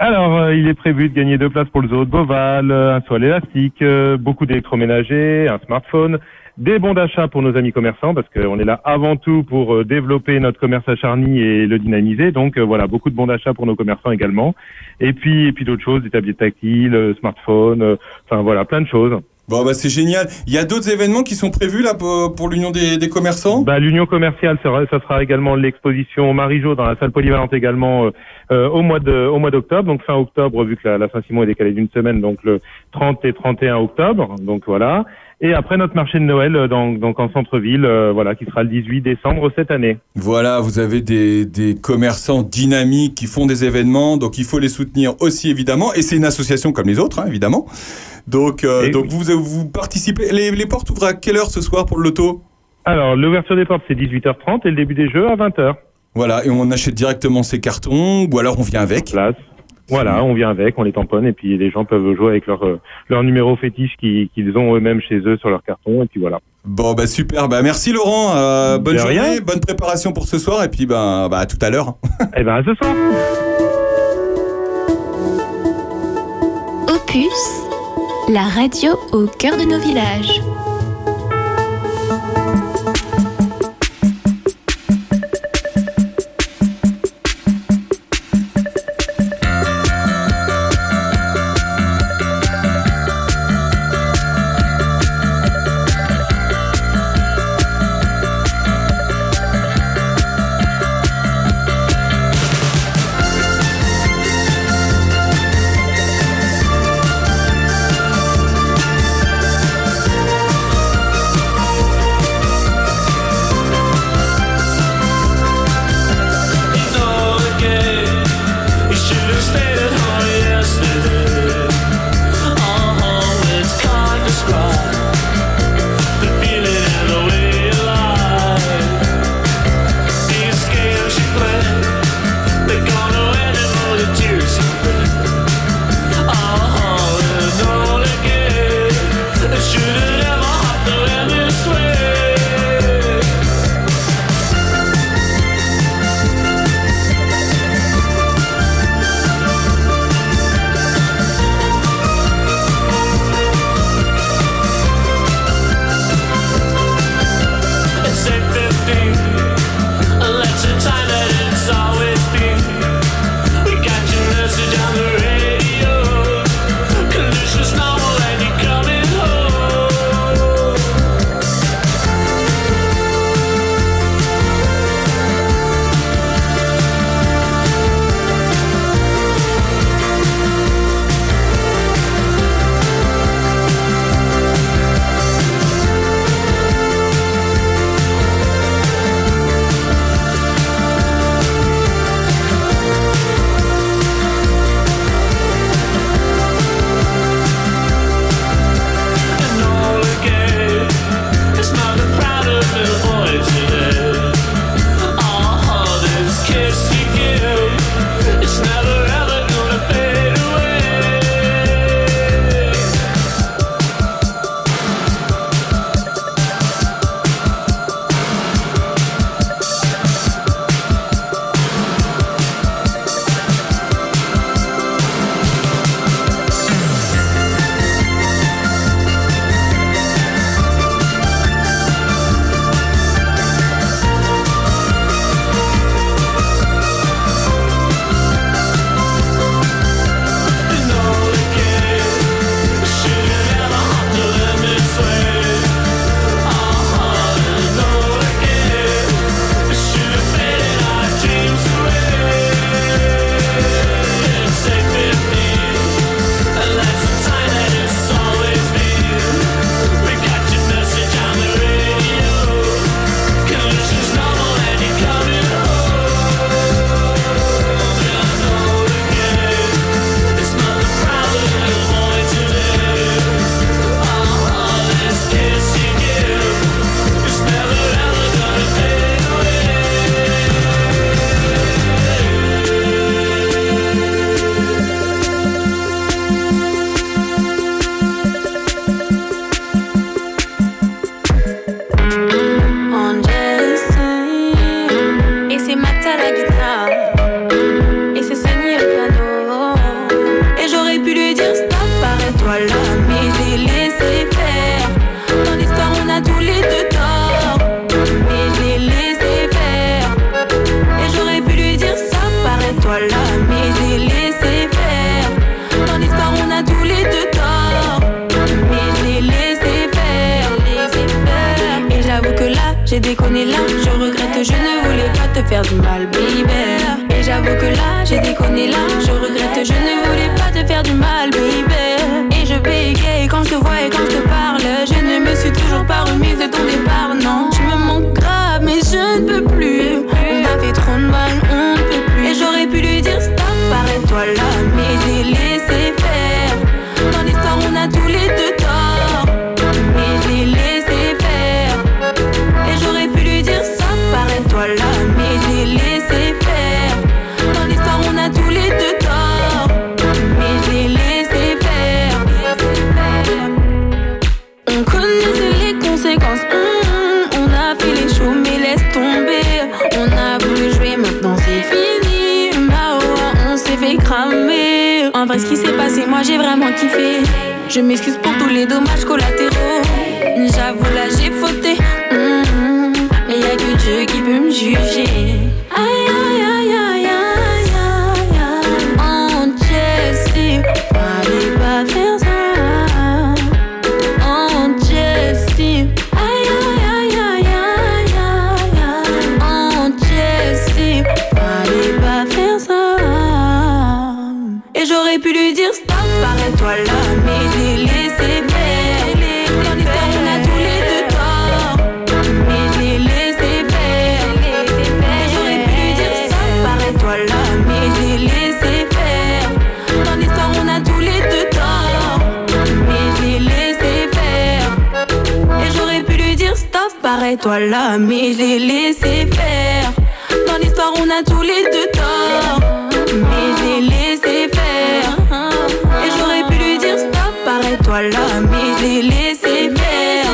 Alors, euh, il est prévu de gagner deux places pour le zoo de Beauval, euh, un soil élastique, euh, beaucoup d'électroménagers, un smartphone, des bons d'achat pour nos amis commerçants, parce qu'on est là avant tout pour euh, développer notre commerce à Charny et le dynamiser. Donc euh, voilà, beaucoup de bons d'achat pour nos commerçants également. Et puis, et puis d'autres choses, des tablettes tactiles, euh, smartphone, euh, enfin voilà, plein de choses. Bon, bah c'est génial. Il y a d'autres événements qui sont prévus là pour, pour l'Union des, des commerçants? Bah, l'union commerciale, ça sera, ça sera également l'exposition Marie-Jo dans la salle polyvalente également euh, au mois de au mois d'octobre, donc fin octobre vu que la, la Saint-Simon est décalée d'une semaine, donc le 30 et 31 octobre, donc voilà. Et après notre marché de Noël, euh, donc, donc en centre-ville, euh, voilà, qui sera le 18 décembre cette année. Voilà, vous avez des, des commerçants dynamiques qui font des événements, donc il faut les soutenir aussi évidemment. Et c'est une association comme les autres, hein, évidemment. Donc, euh, donc vous, vous participez. Les, les portes ouvrent à quelle heure ce soir pour le loto? Alors l'ouverture des portes c'est 18h30 et le début des jeux à 20h. Voilà, et on achète directement ces cartons, ou alors on vient avec. Place. Voilà, on vient avec, on les tamponne et puis les gens peuvent jouer avec leur euh, leur numéro fétiche qui- qu'ils ont eux-mêmes chez eux sur leur carton et puis voilà. Bon, bah super. Bah merci Laurent. Euh, bonne journée, rien. bonne préparation pour ce soir, et puis bah, bah à tout à l'heure. Eh ben à ce soir. Opus, la radio au cœur de nos villages. J'ai déconné là. Je regrette, je ne voulais pas te faire du mal, baby. Et j'avoue que là, j'ai déconné là. Je regrette, je ne voulais pas te faire du mal, baby. Et je bégaye quand je te vois et quand je te parle. Je ne me suis toujours pas remise de ton départ, non. Tu me manques grave, mais je ne peux plus. On a fait trop de mal, on ne peut plus. Et j'aurais pu lui dire stop, arrête-toi là, mais j'ai laissé faire. Vrai, ce qui s'est passé, moi j'ai vraiment kiffé. Je m'excuse pour tous les dommages collatéraux. J'avoue, là j'ai fauté. Hum, mais y a que Dieu qui peut me juger. Arrête-toi là, mais j'ai laissé faire. Dans l'histoire, on a tous les deux tort, mais j'ai laissé faire. Et j'aurais pu lui dire stop, arrête-toi là, mais j'ai laissé faire.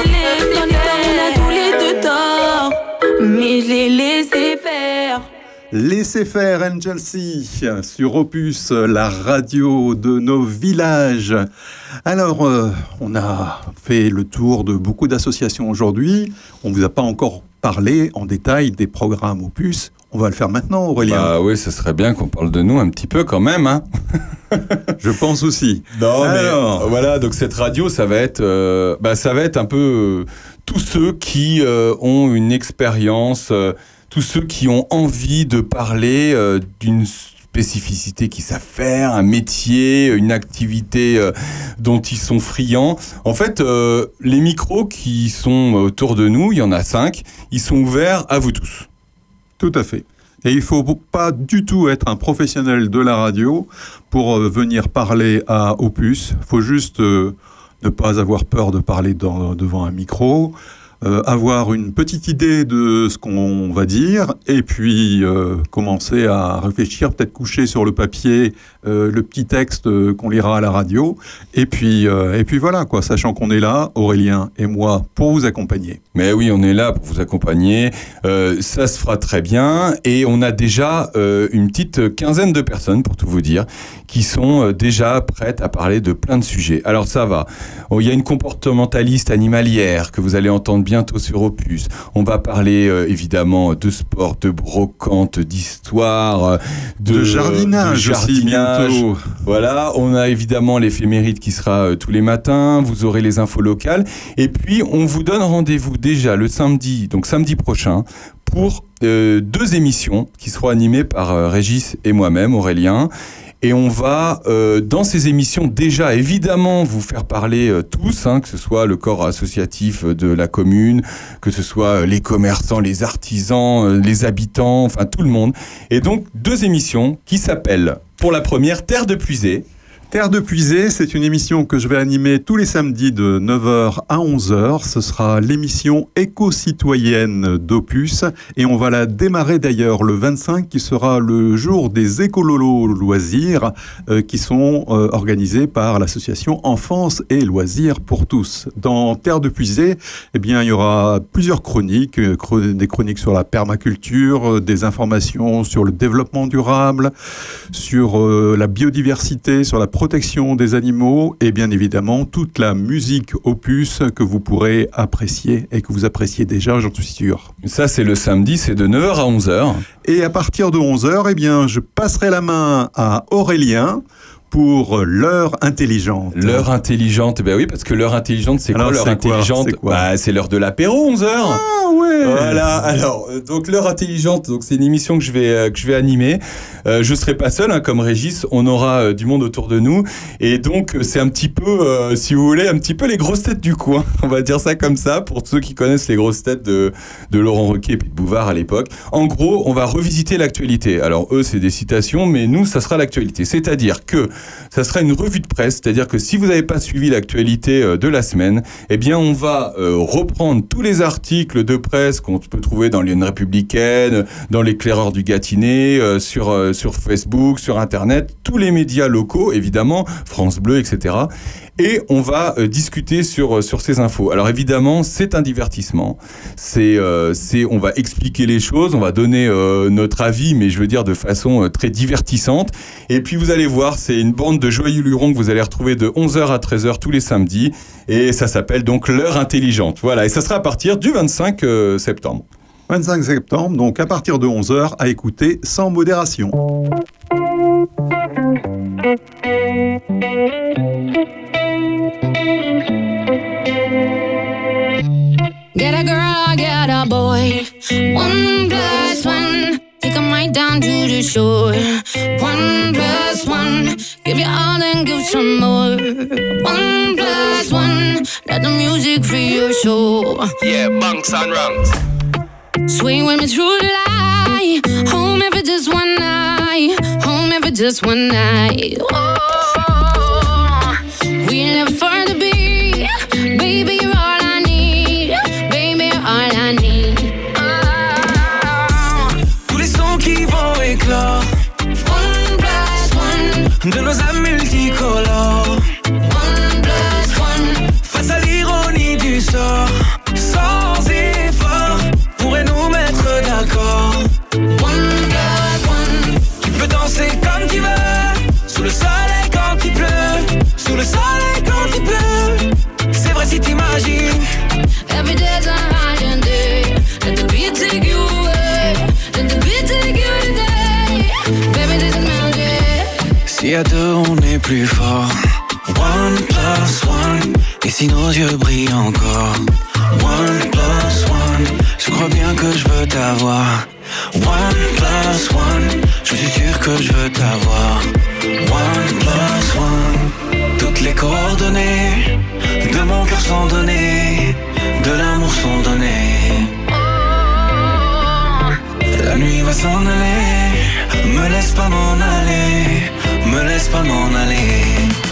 Dans l'histoire, on a tous les deux tort, mais j'ai laissé faire. Laissez faire Angel C sur Opus, la radio de nos villages. Alors, euh, on a fait le tour de beaucoup d'associations aujourd'hui. On ne vous a pas encore parlé en détail des programmes Opus. On va le faire maintenant, Aurélien. Bah oui, ce serait bien qu'on parle de nous un petit peu quand même. Hein. Je pense aussi. Non, mais Alors. voilà, donc cette radio, ça va être, euh, bah, ça va être un peu euh, tous ceux qui ont une expérience, tous ceux qui ont envie de parler d'une spécificité qu'ils savent faire, un métier, une activité euh, dont ils sont friands. En fait, euh, les micros qui sont autour de nous, il y en a cinq, ils sont ouverts à vous tous. Tout à fait. Et il faut pas du tout être un professionnel de la radio pour euh, venir parler à Opus. Il faut juste ne pas avoir peur de parler devant un micro, euh, avoir une petite idée de ce qu'on va dire, et puis euh, commencer à réfléchir, peut-être coucher sur le papier euh, le petit texte qu'on lira à la radio, et puis, et puis voilà, quoi, sachant qu'on est là, Aurélien et moi, pour vous accompagner. Mais oui, on est là pour vous accompagner. Ça se fera très bien. Et on a déjà une petite quinzaine de personnes, pour tout vous dire, qui sont déjà prêtes à parler de plein de sujets. Alors ça va. Il y a une comportementaliste animalière que vous allez entendre bientôt sur Opus. On va parler euh, évidemment de sport, de brocante, d'histoire, euh, de, De jardinage de aussi, jardinage. bientôt. Voilà, on a évidemment l'éphéméride qui sera euh, tous les matins, vous aurez les infos locales, et puis on vous donne rendez-vous déjà le samedi, donc samedi prochain, pour euh, deux émissions qui seront animées par Régis et moi-même, Aurélien. Et on va, euh, dans ces émissions, déjà évidemment vous faire parler euh, tous, hein, que ce soit le corps associatif euh, de la commune, que ce soit euh, les commerçants, les artisans, les habitants, enfin tout le monde. Et donc deux émissions qui s'appellent, pour la première, Terre de Puisée. Terre de Puisée, c'est une émission que je vais animer tous les samedis de 9h à 11h. Ce sera l'émission éco-citoyenne d'Opus et on va la démarrer d'ailleurs le 25 qui sera le jour des écololos loisirs euh, qui sont euh, organisés par l'association Enfance et Loisirs pour tous. Dans Terre de Puisée, eh bien, il y aura plusieurs chroniques, euh, des chroniques sur la permaculture, des informations sur le développement durable, sur la biodiversité, sur la protection des animaux et bien évidemment toute la musique opus que vous pourrez apprécier et que vous appréciez déjà, j'en suis sûr. Ça, c'est le samedi, c'est de 9h à 11h. Et à partir de 11h, eh bien, je passerai la main à Aurélien pour l'heure intelligente. L'heure intelligente, ben oui, parce que l'heure intelligente, c'est quoi l'heure intelligente C'est Bah, C'est l'heure de l'apéro, 11h. Ah ouais Voilà, alors, euh, donc l'heure intelligente, donc c'est une émission que je vais, euh, que je vais animer. Euh, je serai pas seul, hein, comme Régis, on aura euh, du monde autour de nous. Et donc, euh, c'est un petit peu, euh, si vous voulez, un petit peu les grosses têtes du coin. On va dire ça comme ça, pour ceux qui connaissent les grosses têtes de, de Laurent Ruquier et de Bouvard à l'époque. En gros, on va revisiter l'actualité. Alors, eux, c'est des citations, mais nous, ça sera l'actualité. C'est-à-dire que ça sera une revue de presse, c'est-à-dire que si vous n'avez pas suivi l'actualité euh, de la semaine, eh bien, on va euh, reprendre tous les articles de presse qu'on peut trouver dans l'Union républicaine, dans l'éclaireur du Gâtinais, euh, sur, sur Facebook, sur Internet, tous les médias locaux, évidemment, France Bleu, etc. Et on va euh, discuter sur, euh, sur ces infos. Alors évidemment, c'est un divertissement. C'est, euh, on va expliquer les choses, on va donner notre avis, mais je veux dire de façon très divertissante. Et puis vous allez voir, c'est une bande de joyeux lurons que vous allez retrouver de 11h à 13h tous les samedis. Et ça s'appelle donc l'heure intelligente. Voilà, et ça sera à partir du 25 euh, septembre. 25 septembre, donc à partir de 11h, à écouter sans modération. Get a girl, get a boy. One plus one. Take 'em right down to the shore. One plus one. Give you all and give some more. One plus one. Let the music free your soul. Yeah, bunks and rungs. Swing with me through the light. Home every just one night. Home every just one night. Oh, we live for the. Baby, you're all I need. Baby, you're all I need. Tous les sons qui vont éclore. One plus one. De nos âmes multicolores. À deux on est plus fort. One plus one. Et si nos yeux brillent encore. One plus one. Je crois bien que je veux t'avoir. One plus one. Je suis sûr que je veux t'avoir. One plus one. Toutes les coordonnées de mon cœur sont données. De l'amour sont données. La nuit va s'en aller. Me laisse pas m'en aller. Me laisse pas m'en aller.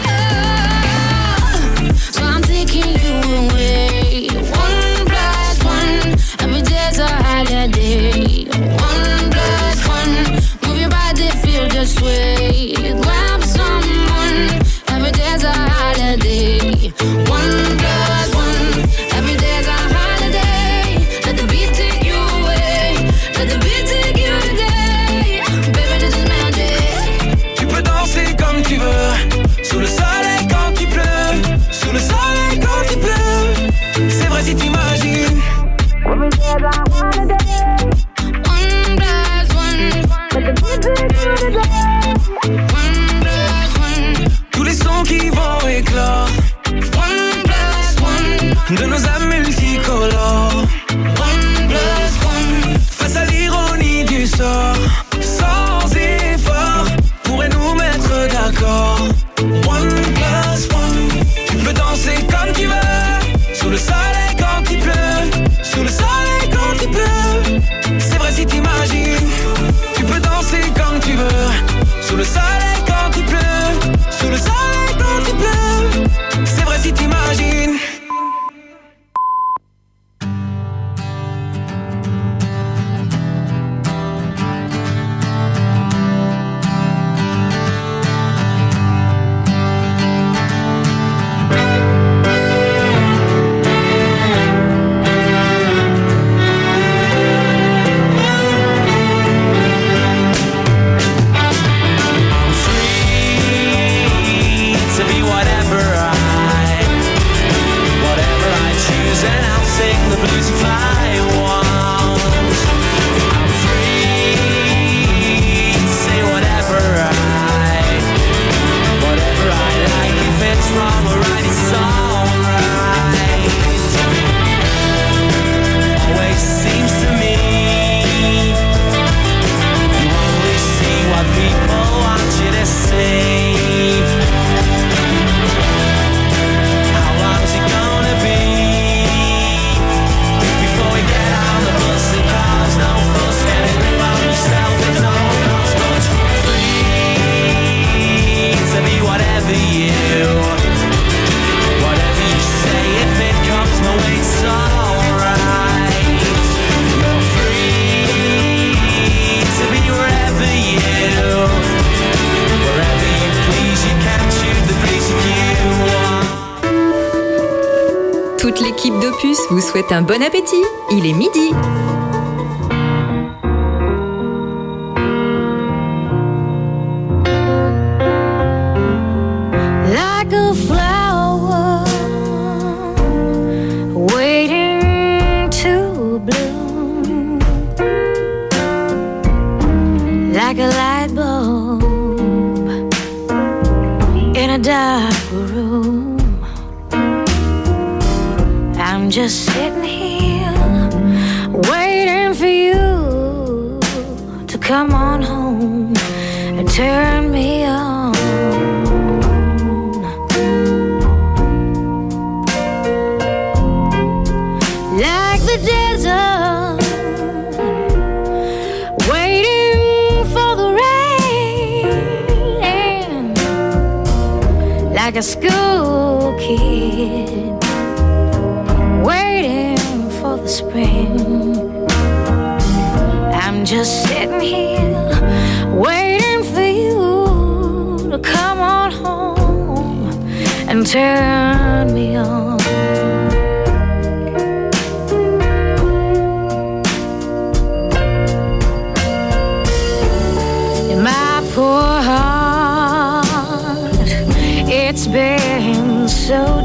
So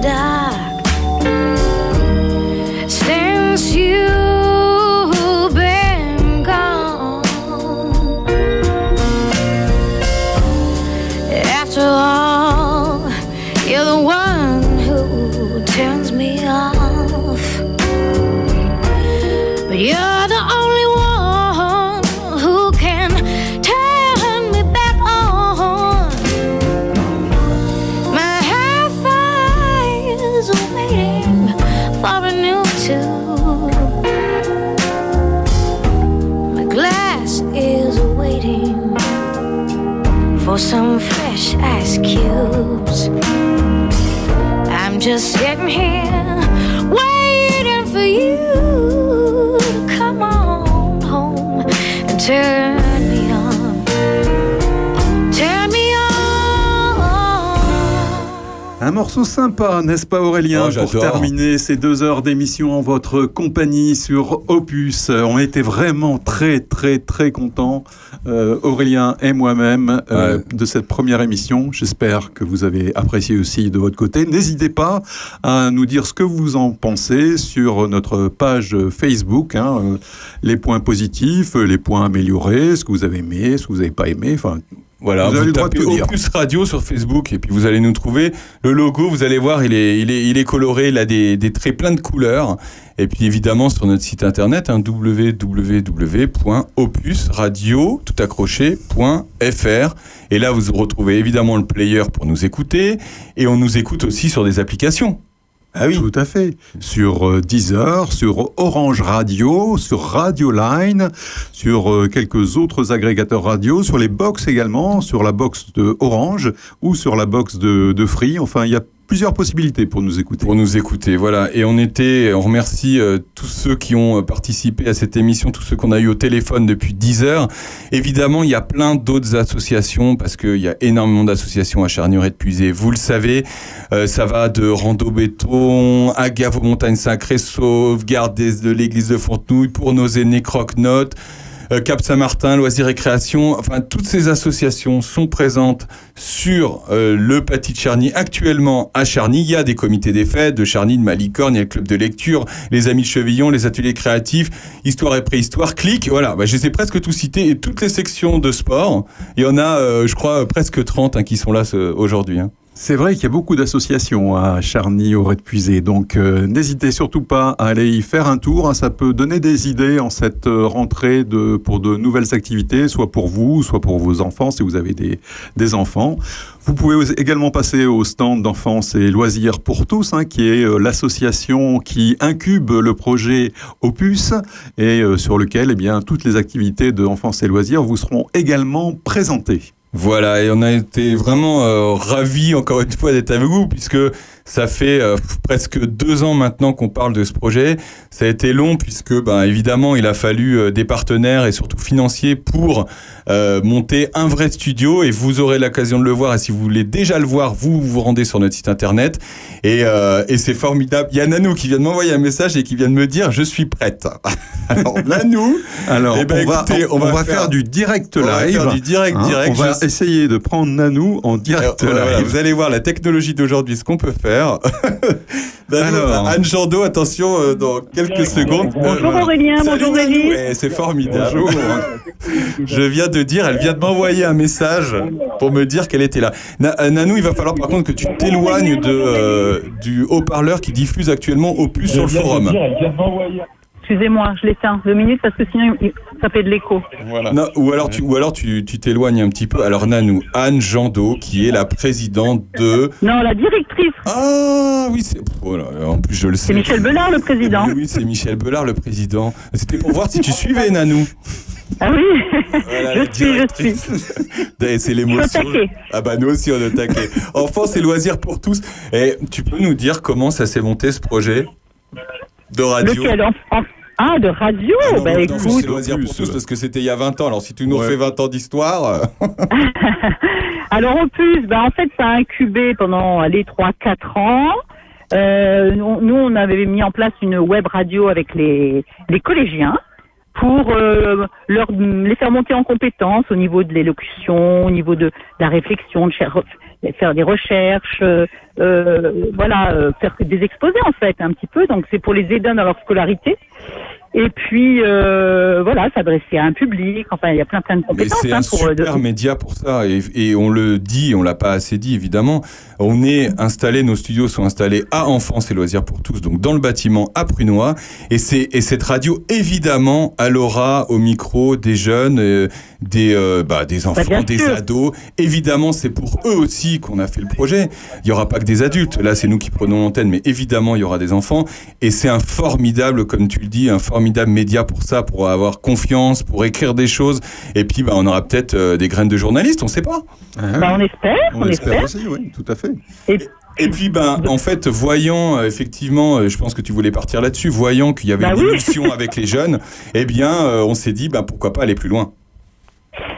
just sitting here morceau sympa, n'est-ce pas Aurélien, Oh, pour terminer ces deux heures d'émission en votre compagnie sur Opus. Euh, On était vraiment très très très contents, euh, Aurélien et moi-même, euh, de cette première émission. J'espère que vous avez apprécié aussi de votre côté. N'hésitez pas à nous dire ce que vous en pensez sur notre page Facebook, hein, les points positifs, les points améliorés, ce que vous avez aimé, ce que vous n'avez pas aimé, enfin... Voilà, vous vous, avez le droit de. Opus Radio sur Facebook et puis vous allez nous trouver. Le logo, vous allez voir, il est, il est, il est coloré, il a des, des traits plein de couleurs. Et puis évidemment sur notre site internet, hein, www.opusradio, tout accroché, point .fr. Et là, vous retrouvez évidemment le player pour nous écouter. Et on nous écoute aussi sur des applications. Ah oui. Tout à fait. Sur euh, Deezer, sur Orange Radio, sur Radio Line, sur euh, quelques autres agrégateurs radio, sur les box également, sur la box de Orange ou sur la box de, de Free. Enfin, il y a plusieurs possibilités pour nous écouter. Pour nous écouter, voilà. Et on était, on remercie euh, tous ceux qui ont euh, participé à cette émission, tous ceux qu'on a eu au téléphone depuis 10 heures. Évidemment, il y a plein d'autres associations parce qu'il y a énormément d'associations à Charnieret de Puisé. Vous le savez, euh, ça va de Rando Béton, Agave aux montagnes sacrées, sauvegarde de l'église de Fontenouille, pour nos aînés Croque-Notes. Euh, Cap Saint-Martin, Loisirs Récréation, enfin toutes ces associations sont présentes sur euh, le Paty de Charny. Actuellement à Charny, il y a des comités des fêtes de Charny, de Malicorne, il y a le club de lecture, les Amis de Chevillon, les ateliers créatifs, Histoire et préhistoire, clic, voilà, bah, je les ai presque tous cités et toutes les sections de sport. Il y en a, euh, je crois, presque 30 hein, qui sont là ce- aujourd'hui. hein. C'est vrai qu'il y a beaucoup d'associations à Charny, au Red-Puisé, donc euh, n'hésitez surtout pas à aller y faire un tour. hein. Ça peut donner des idées en cette euh, rentrée de, pour de nouvelles activités, soit pour vous, soit pour vos enfants, si vous avez des, enfants. Vous pouvez également passer au stand d'enfance et loisirs pour tous, hein, qui est euh, l'association qui incube le projet Opus et sur lequel eh bien, toutes les activités de enfance et loisirs vous seront également présentées. Voilà, et on a été vraiment euh, ravis encore une fois d'être avec vous, puisque Ça fait euh, presque deux ans maintenant qu'on parle de ce projet. Ça a été long puisque, ben, évidemment, il a fallu euh, des partenaires et surtout financiers pour euh, monter un vrai studio. Et vous aurez l'occasion de le voir. Et si vous voulez déjà le voir, vous vous rendez sur notre site internet. Et, et c'est formidable. Il y a Nanou qui vient de m'envoyer un message et qui vient de me dire je suis prête. Alors Nanou, Alors, eh ben, on, va, écoutez, on, va faire, du direct on va live. faire du direct, hein. direct. On va Je- essayer de prendre Nanou en direct voilà, live. vous allez voir la technologie d'aujourd'hui, ce qu'on peut faire. Nanou, Alors. Anne Jandot, attention, euh, dans quelques secondes. Bonjour voilà. Aurélien, Salut bonjour. Eh, c'est formidable. Je viens de dire, elle vient de m'envoyer un message pour me dire qu'elle était là. Na- euh, Nanou, il va falloir par contre que tu t'éloignes de, euh, du haut-parleur qui diffuse actuellement Opus sur le forum. Excusez-moi, je l'éteins deux minutes parce que sinon il- ça fait de l'écho. Non, ou alors tu ou alors tu tu t'éloignes un petit peu. Alors Nanou, Anne Jandot, qui est la présidente de. Non, la directrice. Ah oui, c'est. oh là là, en plus je le sais. C'est Michel Belard, le président. Oui, oui, c'est Michel Belard, le président. C'était pour voir si tu suivais Nanou. Ah oui, Voilà, je la suis, je suis. C'est l'émotion. Ah bah nous aussi on est taquet. Enfance et loisirs pour tous. Et tu peux nous dire comment ça s'est monté ce projet? De radio Lequel en- en- Ah, de radio Ah non, Bah écoute, Enfance et loisirs pour tous parce que c'était il y a 20 ans. Alors si tu nous refais 20 ans d'histoire. euh, Alors en plus, bah, en fait, ça a incubé pendant les 3-4 ans. Euh, nous, nous, on avait mis en place une web radio avec les, les collégiens pour euh, leur, les faire monter en compétences au niveau de l'élocution, au niveau de la réflexion, de cher- faire des recherches, euh, euh, voilà, euh, faire des exposés en fait un petit peu. Donc c'est pour les aider dans leur scolarité. Et puis euh, voilà, s'adresser à un public. Enfin, il y a plein plein de Mais compétences c'est hein, un pour de- super média pour ça et, et on le dit, on l'a pas assez dit évidemment. On est installé, nos studios sont installés à Enfance et Loisirs pour tous, donc dans le bâtiment à Prunois. Et c'est et cette radio évidemment elle aura au micro des jeunes, euh, des euh, bah, des enfants, bien des sûr. ados. Évidemment, c'est pour eux aussi qu'on a fait le projet. Il y aura pas que des adultes. Là, c'est nous qui prenons l'antenne, mais évidemment il y aura des enfants. Et c'est un formidable, comme tu le dis, un formidable média pour ça, pour avoir confiance, pour écrire des choses. Et puis, bah, on aura peut-être euh, des graines de journalistes, on sait pas. Bah, on espère, on, espère. aussi, oui, tout à fait. Et, Et puis, ben, en fait, voyant, euh, effectivement, euh, je pense que tu voulais partir là-dessus, voyant qu'il y avait Bah une oui. avec les jeunes, eh bien, euh, on s'est dit, ben, pourquoi pas aller plus loin.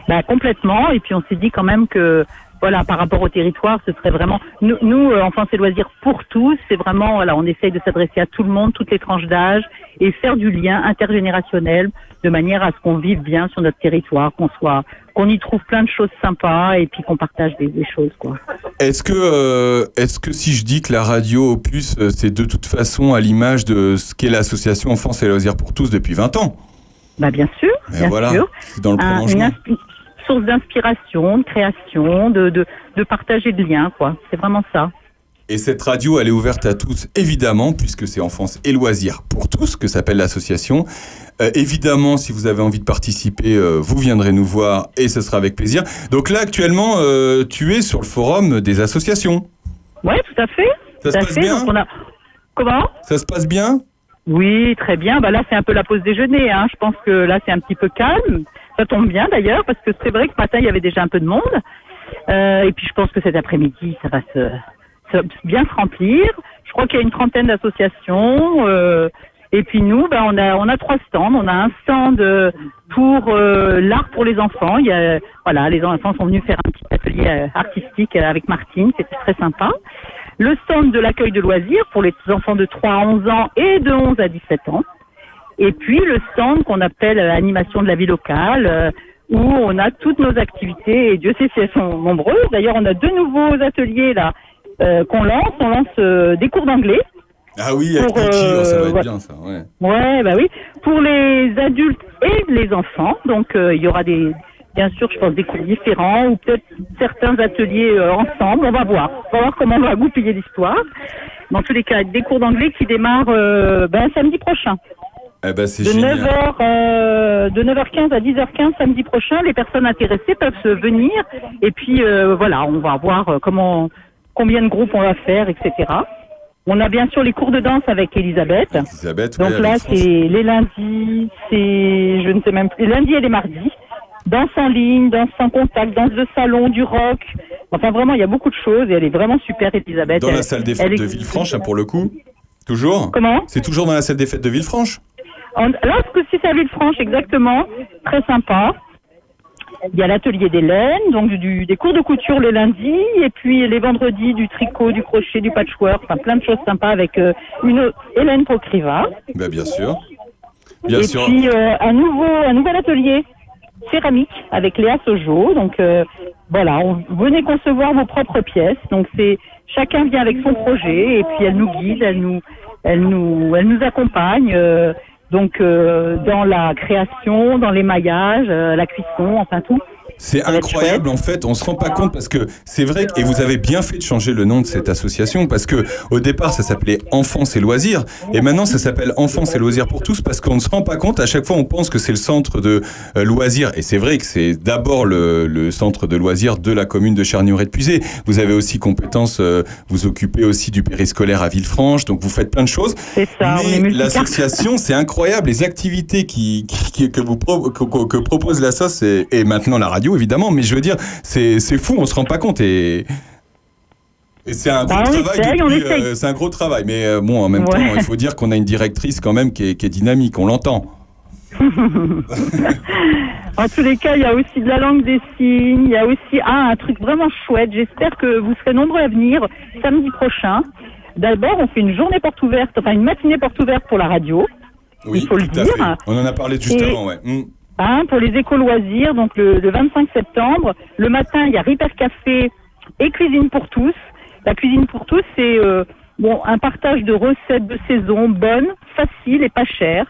Bah, complètement. Et puis on s'est dit quand même que voilà, par rapport au territoire, ce serait vraiment nous, nous euh, enfants et loisirs pour tous. C'est vraiment voilà, on essaye de s'adresser à tout le monde, toutes les tranches d'âge, et faire du lien intergénérationnel de manière à ce qu'on vive bien sur notre territoire, qu'on soit, qu'on y trouve plein de choses sympas et puis qu'on partage des, des choses quoi. Est-ce que, euh, est-ce que si je dis que la radio Opus, euh, c'est de toute façon à l'image de ce qu'est l'association Enfance et Loisirs pour tous depuis 20 ans? Bah bien sûr, bien voilà, sûr. c'est dans le prolongement. une inspi- source d'inspiration, de création, de, de, de partager de liens quoi. C'est vraiment ça. Et cette radio, elle est ouverte à tous, évidemment, puisque c'est Enfance et Loisirs pour tous que s'appelle l'association. Euh, évidemment, si vous avez envie de participer, euh, vous viendrez nous voir et ce sera avec plaisir. Donc là, actuellement, euh, tu es sur le forum des associations. Ouais, tout à fait. Ça se passe fait. bien Donc, on a... Comment? Ça se passe bien? Oui, très bien. Bah là, c'est un peu la pause déjeuner. Hein. Je pense que là, c'est un petit peu calme. Ça tombe bien d'ailleurs, parce que c'est vrai que ce matin, il y avait déjà un peu de monde. Euh, et puis, je pense que cet après-midi, ça va se- bien se remplir. Je crois qu'il y a une trentaine d'associations. euh, et puis nous, bah, on a on a trois stands. On a un stand euh, pour euh, l'art pour les enfants. Il y a, voilà, les enfants sont venus faire un petit atelier artistique avec Martine. C'était très sympa. Le stand de l'accueil de loisirs pour les enfants de 3 à 11 ans et de 11 à 17 ans. Et puis le stand qu'on appelle animation de la vie locale, où on a toutes nos activités, et Dieu sait si elles sont nombreuses. D'ailleurs, on a deux nouveaux ateliers là euh, qu'on lance. On lance euh, des cours d'anglais. Ah oui, avec Pour, oh, ça va euh, être ouais. bien ça, ouais. Ouais, bah oui. Pour les adultes et les enfants, donc il y aura des, bien sûr, je pense des cours différents ou peut-être certains ateliers ensemble. On va voir. On va voir comment on va goupiller l'histoire. Dans tous les cas, des cours d'anglais qui démarrent ben, samedi prochain. Eh ben, De génial. 9h, euh, de 9h15 à 10h15 samedi prochain, les personnes intéressées peuvent se venir. Et puis euh, voilà, on va voir comment, combien de groupes on va faire, etc. On a bien sûr les cours de danse avec Elisabeth. Elisabeth, Donc là, c'est les lundis, c'est je ne sais même plus, les lundis et les mardis. Danse en ligne, danse sans contact, danse de salon, du rock, Enfin, vraiment, il y a beaucoup de choses et elle est vraiment super, Elisabeth. Dans la salle des fêtes de Villefranche, pour le coup. Toujours Comment C'est toujours dans la salle des fêtes de Villefranche En- coup-ci, c'est à Villefranche, exactement. Très sympa. Il y a l'atelier d'Hélène, donc du, des cours de couture le lundi, et puis les vendredis du tricot, du crochet, du patchwork, enfin plein de choses sympas avec euh, une Hélène Pocriva. Bah, Bien sûr. Bien et sûr. puis euh, un nouveau un nouvel atelier céramique avec Léa Sojo. Donc euh, voilà, on, venez concevoir vos propres pièces. Donc c'est chacun vient avec son projet et puis elle nous guide, elle nous elle nous elle nous accompagne. Donc euh, dans la création, dans l'émaillage, euh, la cuisson, enfin tout. C'est incroyable en fait, on se rend pas compte parce que c'est vrai et vous avez bien fait de changer le nom de cette association parce que au départ ça s'appelait Enfance et loisirs. Et maintenant ça s'appelle Enfance et loisirs pour tous parce qu'on ne se rend pas compte. À chaque fois on pense que c'est le centre de euh, loisirs. Et c'est vrai que c'est d'abord le, le centre de loisirs de la commune de Charnieret de Puisé. Vous avez aussi compétence, euh, vous occupez aussi du périscolaire à Villefranche. Donc vous faites plein de choses. C'est ça, Mais l'association c'est incroyable. Les activités qui, qui- qui- que vous pro- que, que- que propose la et, et maintenant la radio évidemment mais je veux dire c'est c'est fou on se rend pas compte et et c'est un gros Bah, depuis, essaye. euh, c'est un gros travail mais euh, bon en même Ouais. temps il faut dire qu'on a une directrice quand même qui est, qui est dynamique on l'entend En tous les cas, il y a aussi de la langue des signes, il y a aussi ah, un truc vraiment chouette. J'espère que vous serez nombreux à venir samedi prochain. D'abord, on fait une journée porte ouverte, enfin une matinée porte ouverte pour la radio. oui il faut le dire. fait. on en a parlé juste Et- avant ouais Hmm. Hein, pour les éco-loisirs, donc le, le 25 septembre. Le matin, il y a Ripper Café et Cuisine pour tous. La cuisine pour tous, c'est euh, bon, un partage de recettes de saison bonnes, faciles et pas chères.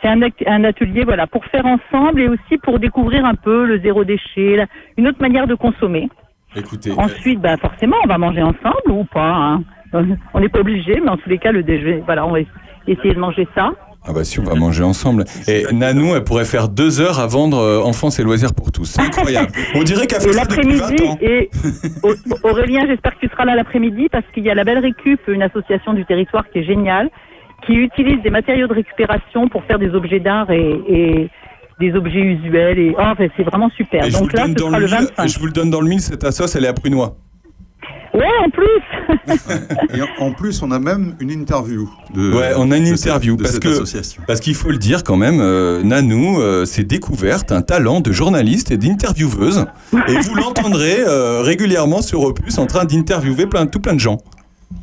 C'est un, un atelier voilà, pour faire ensemble et aussi pour découvrir un peu le zéro déchet, la- une autre manière de consommer. écoutez Ensuite, bah, forcément, on va manger ensemble ou pas. hein. On n'est pas obligé, mais en tous les cas, le déjeuner, voilà, on va essayer de manger ça. Ah bah si on va manger ensemble et Nanou elle pourrait faire deux heures à vendre euh, enfance et loisirs pour tous c'est incroyable on dirait qu'elle fait ça depuis 20 l'après-midi, ans et Au- Aurélien, j'espère que tu seras là l'après-midi parce qu'il y a la Belle Récup, une association du territoire qui est géniale, qui utilise des matériaux de récupération pour faire des objets d'art et, et des objets usuels. Et oh, c'est vraiment super. Et je, vous Donc le là, donne ce dans sera le le mille, 25. je vous le donne dans le mille, cette assoce, elle est à Prunois. Ouais, en plus. Et en- en plus, on a même une interview. De, ouais, on a une interview de parce cette que association. parce qu'il faut le dire quand même, euh, Nanou euh, s'est découverte un talent de journaliste et d'intervieweuse, et vous l'entendrez euh, régulièrement sur Opus en train d'interviewer plein tout plein de gens.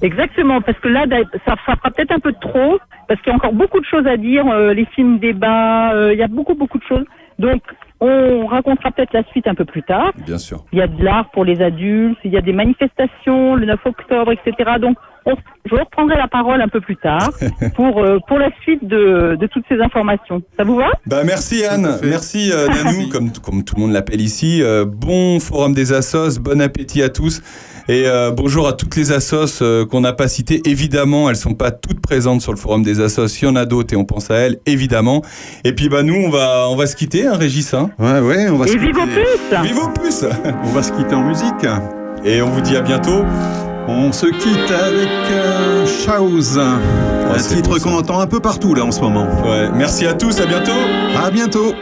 Exactement, parce que là, ça, ça fera peut-être un peu de trop, parce qu'il y a encore beaucoup de choses à dire, euh, les films débats, euh, il y a beaucoup, beaucoup de choses. Donc, on racontera peut-être la suite un peu plus tard. Bien sûr. Il y a de l'art pour les adultes, il y a des manifestations le 9 octobre, etc. Donc, on- je reprendrai la parole un peu plus tard pour, euh, pour la suite de, de toutes ces informations. Ça vous va? Bah merci Anne, merci euh, Nanou, comme, comme tout le monde l'appelle ici. Euh, bon forum des assos, bon appétit à tous. Et euh, bonjour à toutes les assos euh, qu'on n'a pas citées. Évidemment, elles sont pas toutes présentes sur le forum des assos. Il y en a d'autres et on pense à elles, évidemment. Et puis, bah, nous, on va, on va se quitter, hein, Régis. Hein ouais, ouais, on va et se vive quitter. Au vive au plus On va se quitter en musique. Et on vous dit à bientôt. On se quitte avec euh, Chaos, un titre qu'on entend un peu partout là en ce moment. Ouais. Merci à tous, à bientôt. À bientôt.